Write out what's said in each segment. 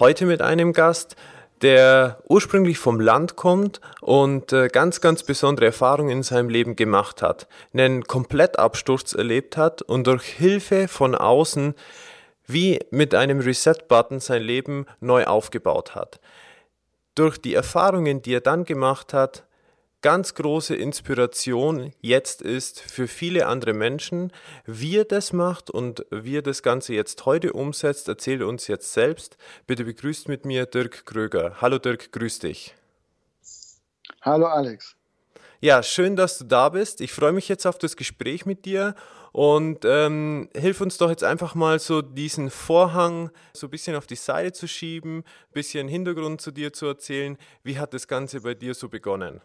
Heute mit einem Gast, der ursprünglich vom Land kommt und äh, ganz, ganz besondere Erfahrungen in seinem Leben gemacht hat, einen Komplettabsturz erlebt hat und durch Hilfe von außen wie mit einem Reset-Button sein Leben neu aufgebaut hat. Durch die Erfahrungen, die er dann gemacht hat, ganz große Inspiration jetzt ist für viele andere Menschen. Wie er das macht und wie er das Ganze jetzt heute umsetzt, erzählt uns jetzt selbst. Bitte begrüßt mit mir Dirk Kröger. Hallo Dirk, grüß dich. Hallo Alex. Ja, schön, dass du da bist. Ich freue mich jetzt auf das Gespräch mit dir und ähm, hilf uns doch jetzt einfach mal so diesen Vorhang so ein bisschen auf die Seite zu schieben, ein bisschen Hintergrund zu dir zu erzählen. Wie hat das Ganze bei dir so begonnen?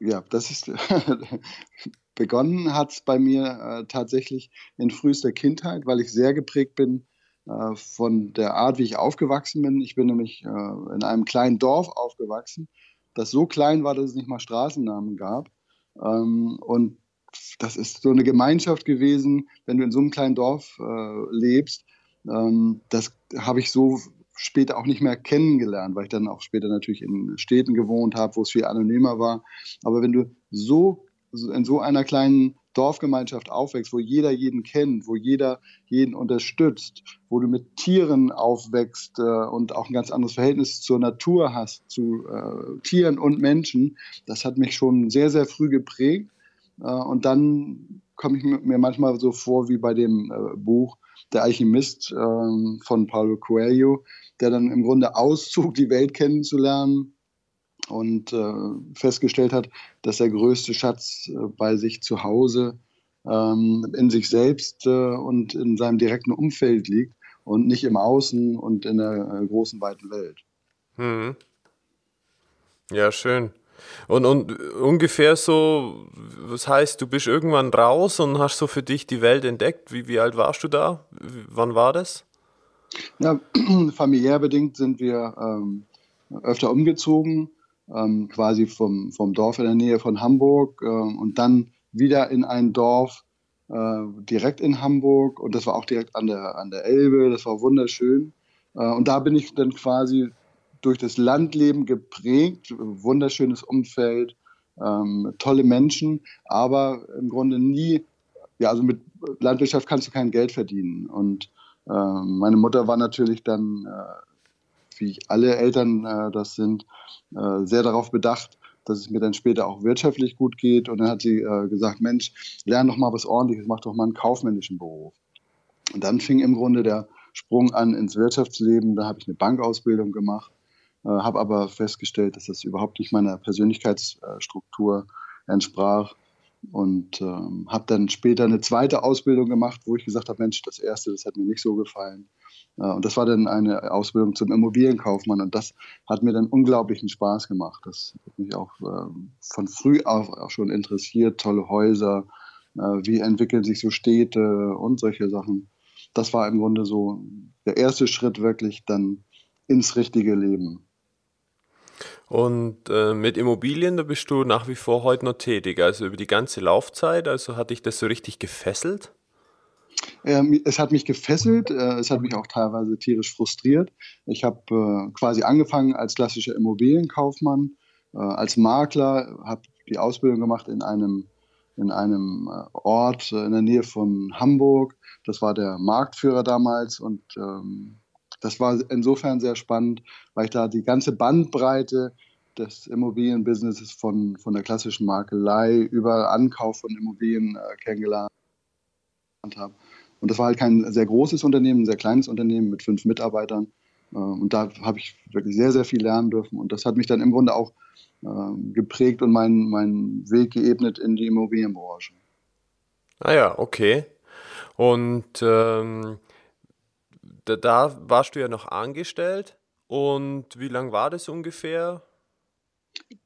Ja, das ist begonnen hat es bei mir äh, tatsächlich in frühester Kindheit, weil ich sehr geprägt bin äh, von der Art, wie ich aufgewachsen bin. Ich bin nämlich äh, in einem kleinen Dorf aufgewachsen, das so klein war, dass es nicht mal Straßennamen gab. Ähm, und das ist so eine Gemeinschaft gewesen, wenn du in so einem kleinen Dorf äh, lebst. Ähm, das habe ich so später auch nicht mehr kennengelernt, weil ich dann auch später natürlich in Städten gewohnt habe, wo es viel anonymer war. Aber wenn du so in so einer kleinen Dorfgemeinschaft aufwächst, wo jeder jeden kennt, wo jeder jeden unterstützt, wo du mit Tieren aufwächst äh, und auch ein ganz anderes Verhältnis zur Natur hast, zu äh, Tieren und Menschen, das hat mich schon sehr, sehr früh geprägt. Äh, und dann komme ich mir manchmal so vor wie bei dem äh, Buch Der Alchemist ähm, von Paulo Coelho, der dann im Grunde auszog, die Welt kennenzulernen und äh, festgestellt hat, dass der größte Schatz äh, bei sich zu Hause ähm, in sich selbst äh, und in seinem direkten Umfeld liegt und nicht im Außen und in der äh, großen, weiten Welt. Hm. Ja, schön. Und, und ungefähr so, was heißt, du bist irgendwann raus und hast so für dich die Welt entdeckt. Wie, wie alt warst du da? Wann war das? Ja, familiär bedingt sind wir ähm, öfter umgezogen, ähm, quasi vom, vom Dorf in der Nähe von Hamburg äh, und dann wieder in ein Dorf äh, direkt in Hamburg und das war auch direkt an der, an der Elbe, das war wunderschön. Äh, und da bin ich dann quasi durch das Landleben geprägt, wunderschönes Umfeld, ähm, tolle Menschen, aber im Grunde nie, ja, also mit Landwirtschaft kannst du kein Geld verdienen und ähm, meine Mutter war natürlich dann, äh, wie alle Eltern äh, das sind, äh, sehr darauf bedacht, dass es mir dann später auch wirtschaftlich gut geht. Und dann hat sie gesagt, Mensch, lern doch mal was ordentliches, mach doch mal einen kaufmännischen Beruf. Und dann fing im Grunde der Sprung an ins Wirtschaftsleben. Da habe ich eine Bankausbildung gemacht, habe aber festgestellt, dass das überhaupt nicht meiner Persönlichkeitsstruktur entsprach und ähm, habe dann später eine zweite Ausbildung gemacht, wo ich gesagt habe, Mensch, das erste, das hat mir nicht so gefallen. Äh, und das war dann eine Ausbildung zum Immobilienkaufmann und das hat mir dann unglaublichen Spaß gemacht. Das hat mich auch äh, von früh auf auch schon interessiert, tolle Häuser, äh, wie entwickeln sich so Städte und solche Sachen. Das war im Grunde so der erste Schritt wirklich dann ins richtige Leben. Und äh, mit Immobilien, da bist du nach wie vor heute noch tätig, also über die ganze Laufzeit. Also hat dich das so richtig gefesselt? Ähm, es hat mich gefesselt, äh, es hat mich auch teilweise tierisch frustriert. Ich habe äh, quasi angefangen als klassischer Immobilienkaufmann, äh, als Makler, habe die Ausbildung gemacht in einem, in einem äh, Ort äh, in der Nähe von Hamburg. Das war der Marktführer damals und ähm, das war insofern sehr spannend, weil ich da die ganze Bandbreite des Immobilienbusinesses von, von der klassischen Makelei über Ankauf von Immobilien äh, kennengelernt habe. Und das war halt kein sehr großes Unternehmen, ein sehr kleines Unternehmen mit fünf Mitarbeitern. Äh, und da habe ich wirklich sehr, sehr viel lernen dürfen. Und das hat mich dann im Grunde auch äh, geprägt und meinen, meinen Weg geebnet in die Immobilienbranche. Ah ja, okay. Und ähm, da, da warst du ja noch angestellt. Und wie lang war das ungefähr?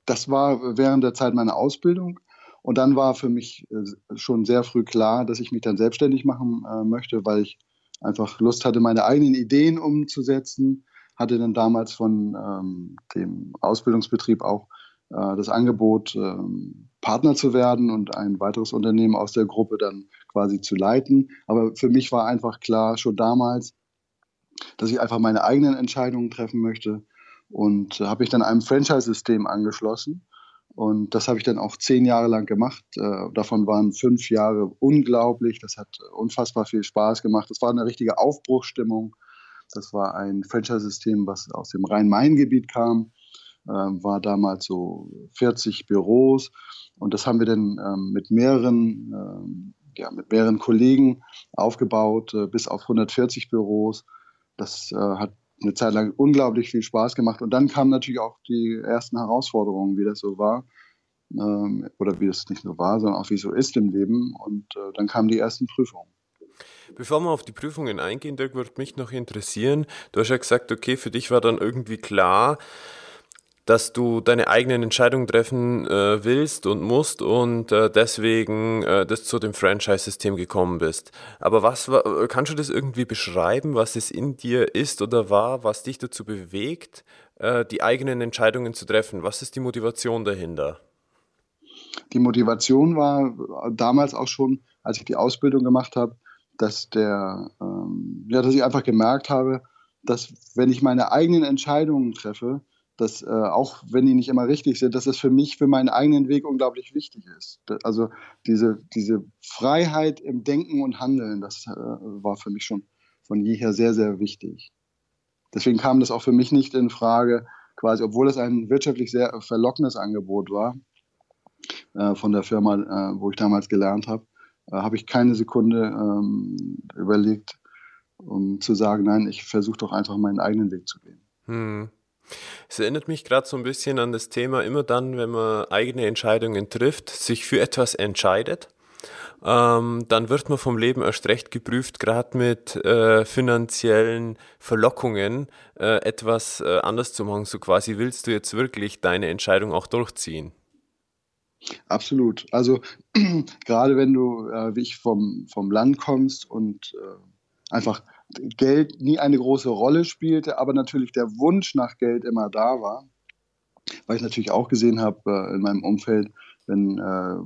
Das war während der Zeit meiner Ausbildung. Und dann war für mich äh, schon sehr früh klar, dass ich mich dann selbstständig machen äh, möchte, weil ich einfach Lust hatte, meine eigenen Ideen umzusetzen. Hatte dann damals von ähm, dem Ausbildungsbetrieb auch äh, das Angebot, ähm, Partner zu werden und ein weiteres Unternehmen aus der Gruppe dann quasi zu leiten. Aber für mich war einfach klar, schon damals, dass ich einfach meine eigenen Entscheidungen treffen möchte und äh, habe mich dann einem Franchise-System angeschlossen. Und das habe ich dann auch zehn Jahre lang gemacht. Äh, davon waren fünf Jahre unglaublich. Das hat unfassbar viel Spaß gemacht. Das war eine richtige Aufbruchstimmung. Das war ein Franchise-System, was aus dem Rhein-Main-Gebiet kam. Äh, war damals so 40 Büros. Und das haben wir dann ähm, mit mehreren, ähm, ja, mit mehreren Kollegen aufgebaut, äh, bis auf 140 Büros. Das äh, hat eine Zeit lang unglaublich viel Spaß gemacht. Und dann kamen natürlich auch die ersten Herausforderungen, wie das so war. Ähm, oder wie das nicht nur war, sondern auch wie es so ist im Leben. Und äh, dann kamen die ersten Prüfungen. Bevor wir auf die Prüfungen eingehen, Dirk, würde mich noch interessieren. Du hast ja gesagt, okay, für dich war dann irgendwie klar, dass du deine eigenen Entscheidungen treffen äh, willst und musst und äh, deswegen äh, das zu dem Franchise-System gekommen bist. Aber was war, kannst du das irgendwie beschreiben, was es in dir ist oder war, was dich dazu bewegt, äh, die eigenen Entscheidungen zu treffen? Was ist die Motivation dahinter? Die Motivation war damals auch schon, als ich die Ausbildung gemacht habe, dass der, ähm, ja, dass ich einfach gemerkt habe, dass wenn ich meine eigenen Entscheidungen treffe, dass äh, auch wenn die nicht immer richtig sind, dass es für mich, für meinen eigenen Weg unglaublich wichtig ist. Also diese, diese Freiheit im Denken und Handeln, das äh, war für mich schon von jeher sehr, sehr wichtig. Deswegen kam das auch für mich nicht in Frage, quasi, obwohl es ein wirtschaftlich sehr verlockendes Angebot war äh, von der Firma, äh, wo ich damals gelernt habe, äh, habe ich keine Sekunde ähm, überlegt, um zu sagen, nein, ich versuche doch einfach meinen eigenen Weg zu gehen. Hm. Es erinnert mich gerade so ein bisschen an das Thema, immer dann, wenn man eigene Entscheidungen trifft, sich für etwas entscheidet, ähm, dann wird man vom Leben erst recht geprüft, gerade mit äh, finanziellen Verlockungen äh, etwas äh, anders zu machen. So quasi willst du jetzt wirklich deine Entscheidung auch durchziehen. Absolut. Also gerade wenn du, äh, wie ich vom, vom Land kommst und äh, einfach Geld nie eine große Rolle spielte, aber natürlich der Wunsch nach Geld immer da war, weil ich natürlich auch gesehen habe äh, in meinem Umfeld, wenn äh,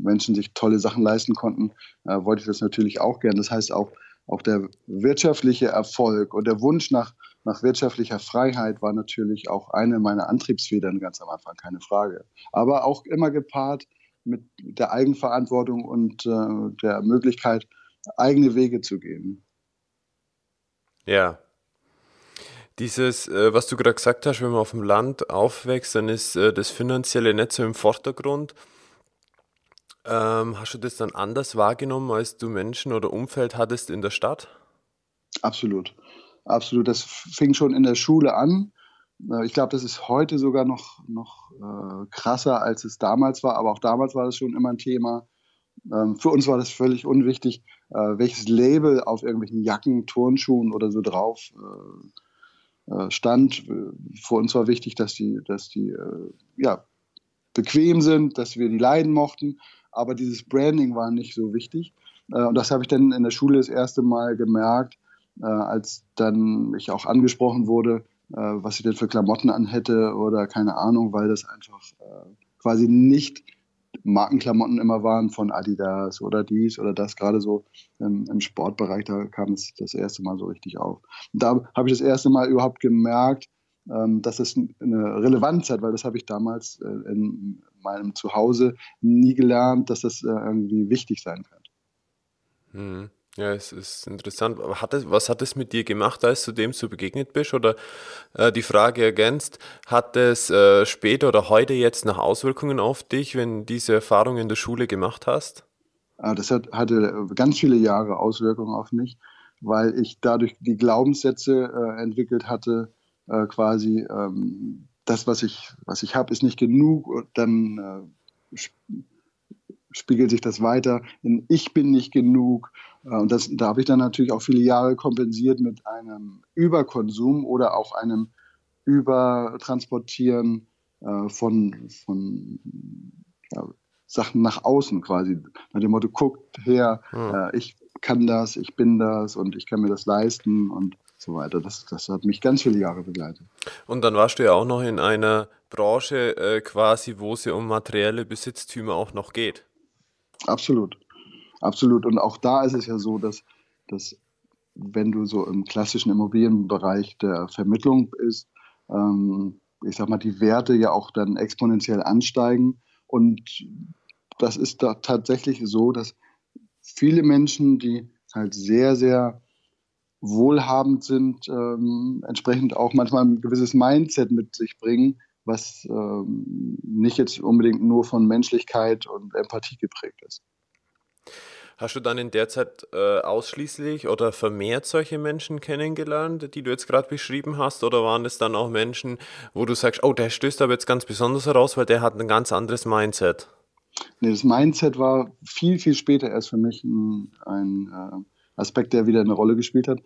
Menschen sich tolle Sachen leisten konnten, äh, wollte ich das natürlich auch gern. Das heißt auch, auch der wirtschaftliche Erfolg und der Wunsch nach, nach wirtschaftlicher Freiheit war natürlich auch eine meiner Antriebsfedern ganz am Anfang, keine Frage. Aber auch immer gepaart mit der Eigenverantwortung und äh, der Möglichkeit, eigene Wege zu gehen. Ja. Dieses, äh, was du gerade gesagt hast, wenn man auf dem Land aufwächst, dann ist äh, das Finanzielle nicht so im Vordergrund. Ähm, hast du das dann anders wahrgenommen, als du Menschen oder Umfeld hattest in der Stadt? Absolut. Absolut. Das fing schon in der Schule an. Äh, ich glaube, das ist heute sogar noch, noch äh, krasser, als es damals war. Aber auch damals war das schon immer ein Thema. Ähm, für uns war das völlig unwichtig, äh, welches Label auf irgendwelchen Jacken, Turnschuhen oder so drauf äh, äh stand. Für uns war wichtig, dass die, dass die äh, ja, bequem sind, dass wir die leiden mochten. Aber dieses Branding war nicht so wichtig. Äh, und das habe ich dann in der Schule das erste Mal gemerkt, als dann ich auch angesprochen wurde, was ich denn für Klamotten anhätte oder keine Ahnung, weil das einfach quasi nicht Markenklamotten immer waren von Adidas oder dies oder das, gerade so im, im Sportbereich, da kam es das erste Mal so richtig auf. Und da habe ich das erste Mal überhaupt gemerkt, ähm, dass es eine Relevanz hat, weil das habe ich damals äh, in meinem Zuhause nie gelernt, dass das äh, irgendwie wichtig sein kann. Mhm. Ja, es ist interessant. Hat es, was hat es mit dir gemacht, als du dem so begegnet bist? Oder äh, die Frage ergänzt, hat es äh, später oder heute jetzt noch Auswirkungen auf dich, wenn diese Erfahrung in der Schule gemacht hast? Ah, das hat, hatte ganz viele Jahre Auswirkungen auf mich, weil ich dadurch die Glaubenssätze äh, entwickelt hatte, äh, quasi ähm, das, was ich, was ich habe, ist nicht genug. Und dann äh, spiegelt sich das weiter in Ich bin nicht genug. Äh, und das, da habe ich dann natürlich auch viele Jahre kompensiert mit einem Überkonsum oder auch einem Übertransportieren äh, von, von ja, Sachen nach außen quasi. Nach dem Motto, guckt her, hm. äh, ich kann das, ich bin das und ich kann mir das leisten und so weiter. Das, das hat mich ganz viele Jahre begleitet. Und dann warst du ja auch noch in einer Branche äh, quasi, wo es ja um materielle Besitztümer auch noch geht. Absolut. Absolut. Und auch da ist es ja so, dass, dass wenn du so im klassischen Immobilienbereich der Vermittlung bist, ähm, ich sag mal, die Werte ja auch dann exponentiell ansteigen. Und das ist da tatsächlich so, dass viele Menschen, die halt sehr, sehr wohlhabend sind, ähm, entsprechend auch manchmal ein gewisses Mindset mit sich bringen, was ähm, nicht jetzt unbedingt nur von Menschlichkeit und Empathie geprägt ist. Hast du dann in der Zeit äh, ausschließlich oder vermehrt solche Menschen kennengelernt, die du jetzt gerade beschrieben hast? Oder waren es dann auch Menschen, wo du sagst, oh, der stößt aber jetzt ganz besonders heraus, weil der hat ein ganz anderes Mindset? Nee, das Mindset war viel, viel später erst für mich ein, ein äh, Aspekt, der wieder eine Rolle gespielt hat.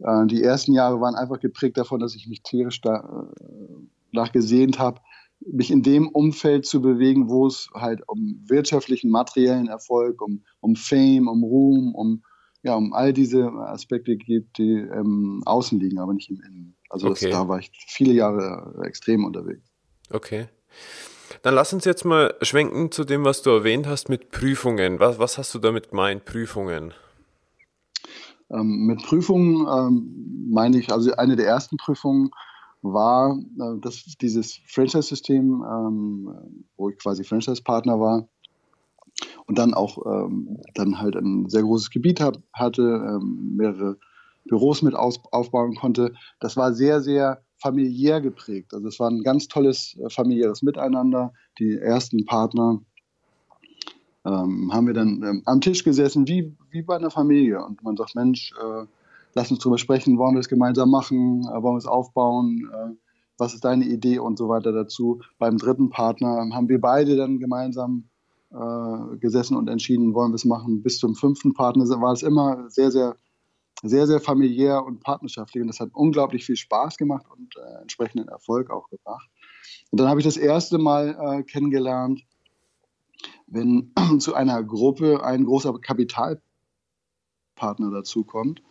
Äh, die ersten Jahre waren einfach geprägt davon, dass ich mich tierisch da, äh, nachgesehnt habe, mich in dem Umfeld zu bewegen, wo es halt um wirtschaftlichen, materiellen Erfolg, um, um Fame, um Ruhm, um, ja, um all diese Aspekte geht, die im Außen liegen, aber nicht im Innen. Also okay. das, da war ich viele Jahre extrem unterwegs. Okay. Dann lass uns jetzt mal schwenken zu dem, was du erwähnt hast mit Prüfungen. Was, was hast du damit gemeint, Prüfungen? Ähm, mit Prüfungen ähm, meine ich, also eine der ersten Prüfungen war äh, das, dieses Franchise-System, ähm, wo ich quasi Franchise-Partner war und dann auch ähm, dann halt ein sehr großes Gebiet hab, hatte, ähm, mehrere Büros mit aus, aufbauen konnte. Das war sehr, sehr familiär geprägt. Also es war ein ganz tolles äh, familiäres Miteinander. Die ersten Partner ähm, haben wir dann ähm, am Tisch gesessen, wie, wie bei einer Familie. Und man sagt, Mensch, äh, lass uns drüber sprechen, wollen wir es gemeinsam machen, äh, wollen wir es aufbauen, äh, was ist deine Idee und so weiter dazu. Beim dritten Partner haben wir beide dann gemeinsam äh, gesessen und entschieden, wollen wir es machen. Bis zum fünften Partner war es immer sehr, sehr, sehr, sehr familiär und partnerschaftlich und das hat unglaublich viel Spaß gemacht und äh, entsprechenden Erfolg auch gebracht. Und dann habe ich das erste Mal äh, kennengelernt, wenn zu einer Gruppe ein großer Kapitalpartner dazukommt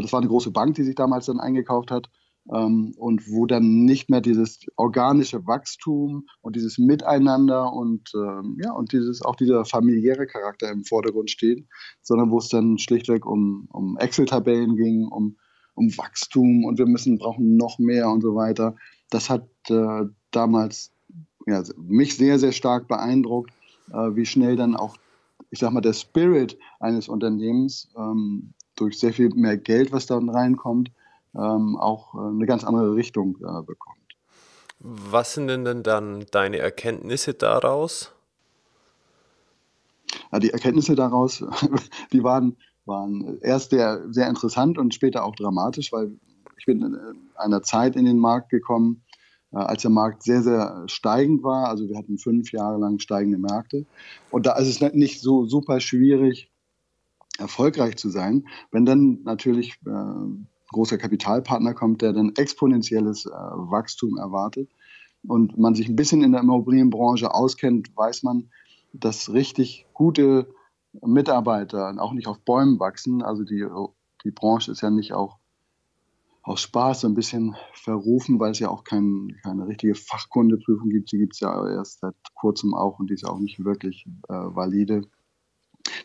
das war eine große Bank, die sich damals dann eingekauft hat. Ähm, und wo dann nicht mehr dieses organische Wachstum und dieses Miteinander und ähm, ja und dieses auch dieser familiäre Charakter im Vordergrund steht, sondern wo es dann schlichtweg um, um Excel-Tabellen ging, um, um Wachstum und wir müssen brauchen noch mehr und so weiter. Das hat äh, damals ja, mich sehr, sehr stark beeindruckt, äh, wie schnell dann auch, ich sag mal, der Spirit eines Unternehmens ähm, durch sehr viel mehr Geld, was dann reinkommt, ähm, auch äh, eine ganz andere Richtung äh, bekommt. Was sind denn, denn dann deine Erkenntnisse daraus? Ja, die Erkenntnisse daraus, die waren, waren erst sehr, sehr interessant und später auch dramatisch, weil ich bin in einer Zeit in den Markt gekommen, äh, als der Markt sehr, sehr steigend war. Also wir hatten fünf Jahre lang steigende Märkte. Und da ist es nicht so super schwierig, erfolgreich zu sein, wenn dann natürlich äh, ein großer Kapitalpartner kommt, der dann exponentielles äh, Wachstum erwartet und man sich ein bisschen in der Immobilienbranche auskennt, weiß man, dass richtig gute Mitarbeiter auch nicht auf Bäumen wachsen. Also die, die Branche ist ja nicht auch aus Spaß so ein bisschen verrufen, weil es ja auch kein, keine richtige Fachkundeprüfung gibt. Die gibt es ja erst seit kurzem auch und die ist auch nicht wirklich äh, valide.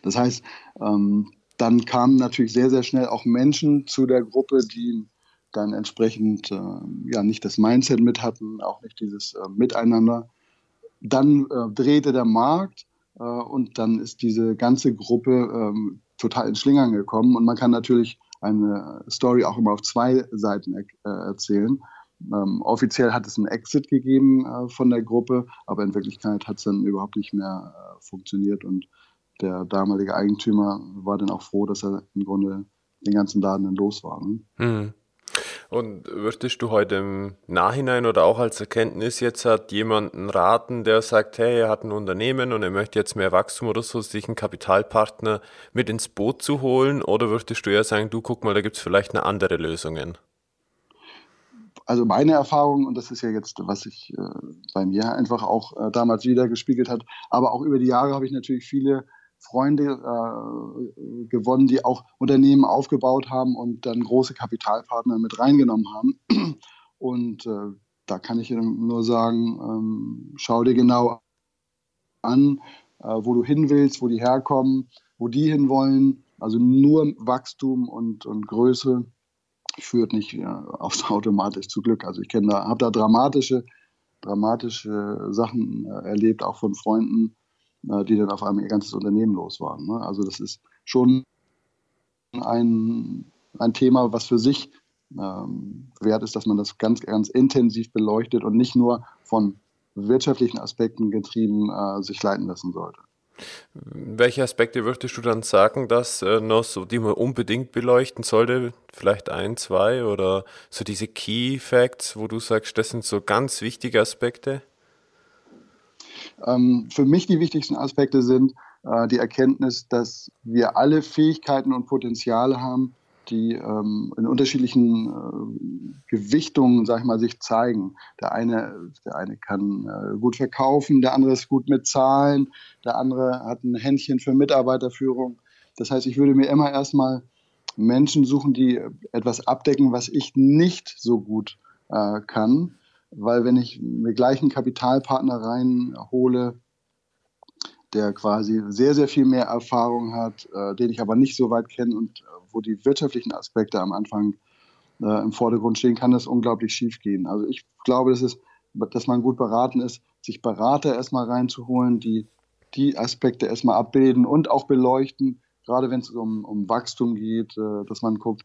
Das heißt, ähm, dann kamen natürlich sehr, sehr schnell auch Menschen zu der Gruppe, die dann entsprechend äh, ja nicht das Mindset mit hatten, auch nicht dieses äh, Miteinander. Dann äh, drehte der Markt äh, und dann ist diese ganze Gruppe ähm, total in Schlingern gekommen und man kann natürlich eine Story auch immer auf zwei Seiten äh, erzählen. Ähm, offiziell hat es einen Exit gegeben äh, von der Gruppe, aber in Wirklichkeit hat es dann überhaupt nicht mehr funktioniert und der damalige Eigentümer war dann auch froh, dass er im Grunde den ganzen Laden dann los war. Ne? Mhm. Und würdest du heute im Nachhinein oder auch als Erkenntnis jetzt hat jemanden raten, der sagt, hey, er hat ein Unternehmen und er möchte jetzt mehr Wachstum oder so, sich einen Kapitalpartner mit ins Boot zu holen? Oder würdest du eher sagen, du guck mal, da gibt es vielleicht eine andere Lösungen? Also meine Erfahrung, und das ist ja jetzt, was sich äh, bei mir einfach auch äh, damals wieder gespiegelt hat, aber auch über die Jahre habe ich natürlich viele Freunde äh, gewonnen, die auch Unternehmen aufgebaut haben und dann große Kapitalpartner mit reingenommen haben. Und äh, da kann ich nur sagen, ähm, schau dir genau an, äh, wo du hin willst, wo die herkommen, wo die hinwollen. Also nur Wachstum und, und Größe führt nicht ja, automatisch zu Glück. Also ich kenne da, habe da dramatische, dramatische Sachen äh, erlebt, auch von Freunden, äh, die dann auf einmal ihr ganzes Unternehmen los waren. Ne? Also das ist schon ein, ein Thema, was für sich ähm, wert ist, dass man das ganz, ganz intensiv beleuchtet und nicht nur von wirtschaftlichen Aspekten getrieben äh, sich leiten lassen sollte. Welche Aspekte würdest du dann sagen, dass äh, noch so, die man unbedingt beleuchten sollte? Vielleicht ein, zwei oder so diese Key Facts, wo du sagst, das sind so ganz wichtige Aspekte? Ähm, für mich die wichtigsten Aspekte sind äh, die Erkenntnis, dass wir alle Fähigkeiten und Potenziale haben, die ähm, in unterschiedlichen äh, Gewichtungen, sag ich mal, sich zeigen. Der eine, der eine kann äh, gut verkaufen, der andere ist gut mit Zahlen, der andere hat ein Händchen für Mitarbeiterführung. Das heißt, ich würde mir immer erstmal Menschen suchen, die etwas abdecken, was ich nicht so gut äh, kann weil wenn ich mir gleich einen Kapitalpartner reinhole, der quasi sehr, sehr viel mehr Erfahrung hat, äh, den ich aber nicht so weit kenne und äh, wo die wirtschaftlichen Aspekte am Anfang äh, im Vordergrund stehen, kann das unglaublich schief gehen. Also ich glaube, dass, es, dass man gut beraten ist, sich Berater erstmal reinzuholen, die die Aspekte erstmal abbilden und auch beleuchten, gerade wenn es um, um Wachstum geht, äh, dass man guckt,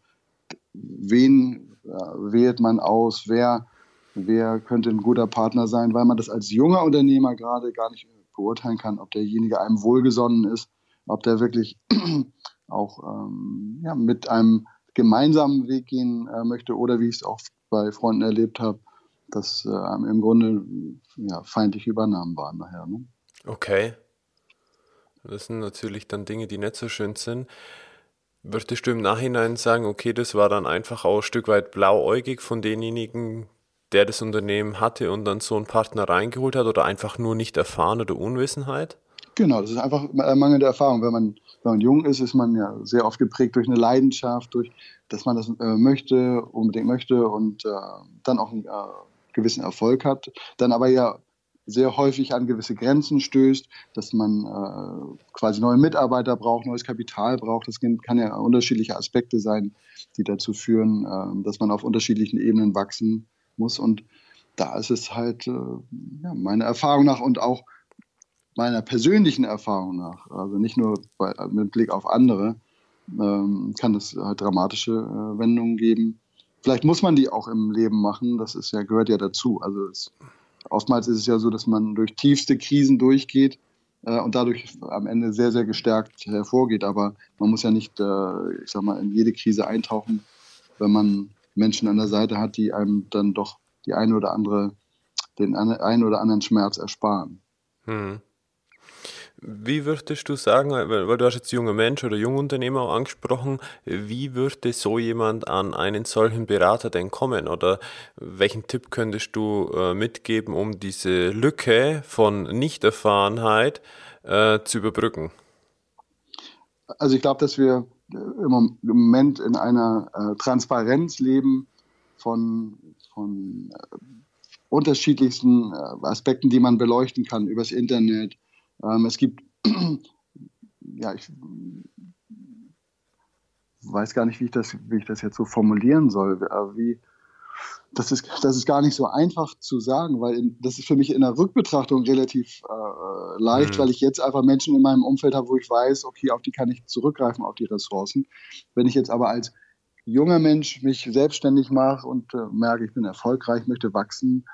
wen äh, wählt man aus, wer wer könnte ein guter Partner sein, weil man das als junger Unternehmer gerade gar nicht beurteilen kann, ob derjenige einem wohlgesonnen ist, ob der wirklich auch ähm, ja, mit einem gemeinsamen Weg gehen äh, möchte oder wie ich es auch bei Freunden erlebt habe, dass äh, im Grunde ja, feindliche Übernahmen waren nachher. Ne? Okay. Das sind natürlich dann Dinge, die nicht so schön sind. Würdest du im Nachhinein sagen, okay, das war dann einfach auch ein Stück weit blauäugig von denjenigen, der das Unternehmen hatte und dann so einen Partner reingeholt hat oder einfach nur nicht erfahren oder Unwissenheit? Genau, das ist einfach mangelnde Erfahrung. Wenn man, wenn man jung ist, ist man ja sehr oft geprägt durch eine Leidenschaft, durch, dass man das äh, möchte, unbedingt möchte und äh, dann auch einen äh, gewissen Erfolg hat, dann aber ja sehr häufig an gewisse Grenzen stößt, dass man äh, quasi neue Mitarbeiter braucht, neues Kapital braucht. Das kann ja unterschiedliche Aspekte sein, die dazu führen, äh, dass man auf unterschiedlichen Ebenen wachsen muss. Und da ist es halt äh, ja, meiner Erfahrung nach und auch meiner persönlichen Erfahrung nach, also nicht nur bei, mit Blick auf andere, ähm, kann es halt dramatische äh, Wendungen geben. Vielleicht muss man die auch im Leben machen, das ist ja, gehört ja dazu. Also es, oftmals ist es ja so, dass man durch tiefste Krisen durchgeht äh, und dadurch am Ende sehr, sehr gestärkt hervorgeht. Aber man muss ja nicht, äh, ich sag mal, in jede Krise eintauchen, wenn man Menschen an der Seite hat, die einem dann doch die eine oder andere, den einen oder anderen Schmerz ersparen. Hm. Wie würdest du sagen, weil du hast jetzt junger Mensch oder Jungunternehmer auch angesprochen, wie würde so jemand an einen solchen Berater denn kommen? Oder welchen Tipp könntest du äh, mitgeben, um diese Lücke von Nichterfahrenheit äh, zu überbrücken? Also ich glaube, dass wir im Moment in einer äh, Transparenz leben von, von äh, unterschiedlichsten äh, Aspekten, die man beleuchten kann übers Internet. Ähm, es gibt, ja, ich weiß gar nicht, wie ich das, wie ich das jetzt so formulieren soll, wie, das ist, das ist gar nicht so einfach zu sagen, weil in, das ist für mich in der Rückbetrachtung relativ äh, leicht, mhm. weil ich jetzt einfach Menschen in meinem Umfeld habe, wo ich weiß, okay, auf die kann ich zurückgreifen, auf die Ressourcen. Wenn ich jetzt aber als junger Mensch mich selbstständig mache und äh, merke, ich bin erfolgreich, möchte wachsen,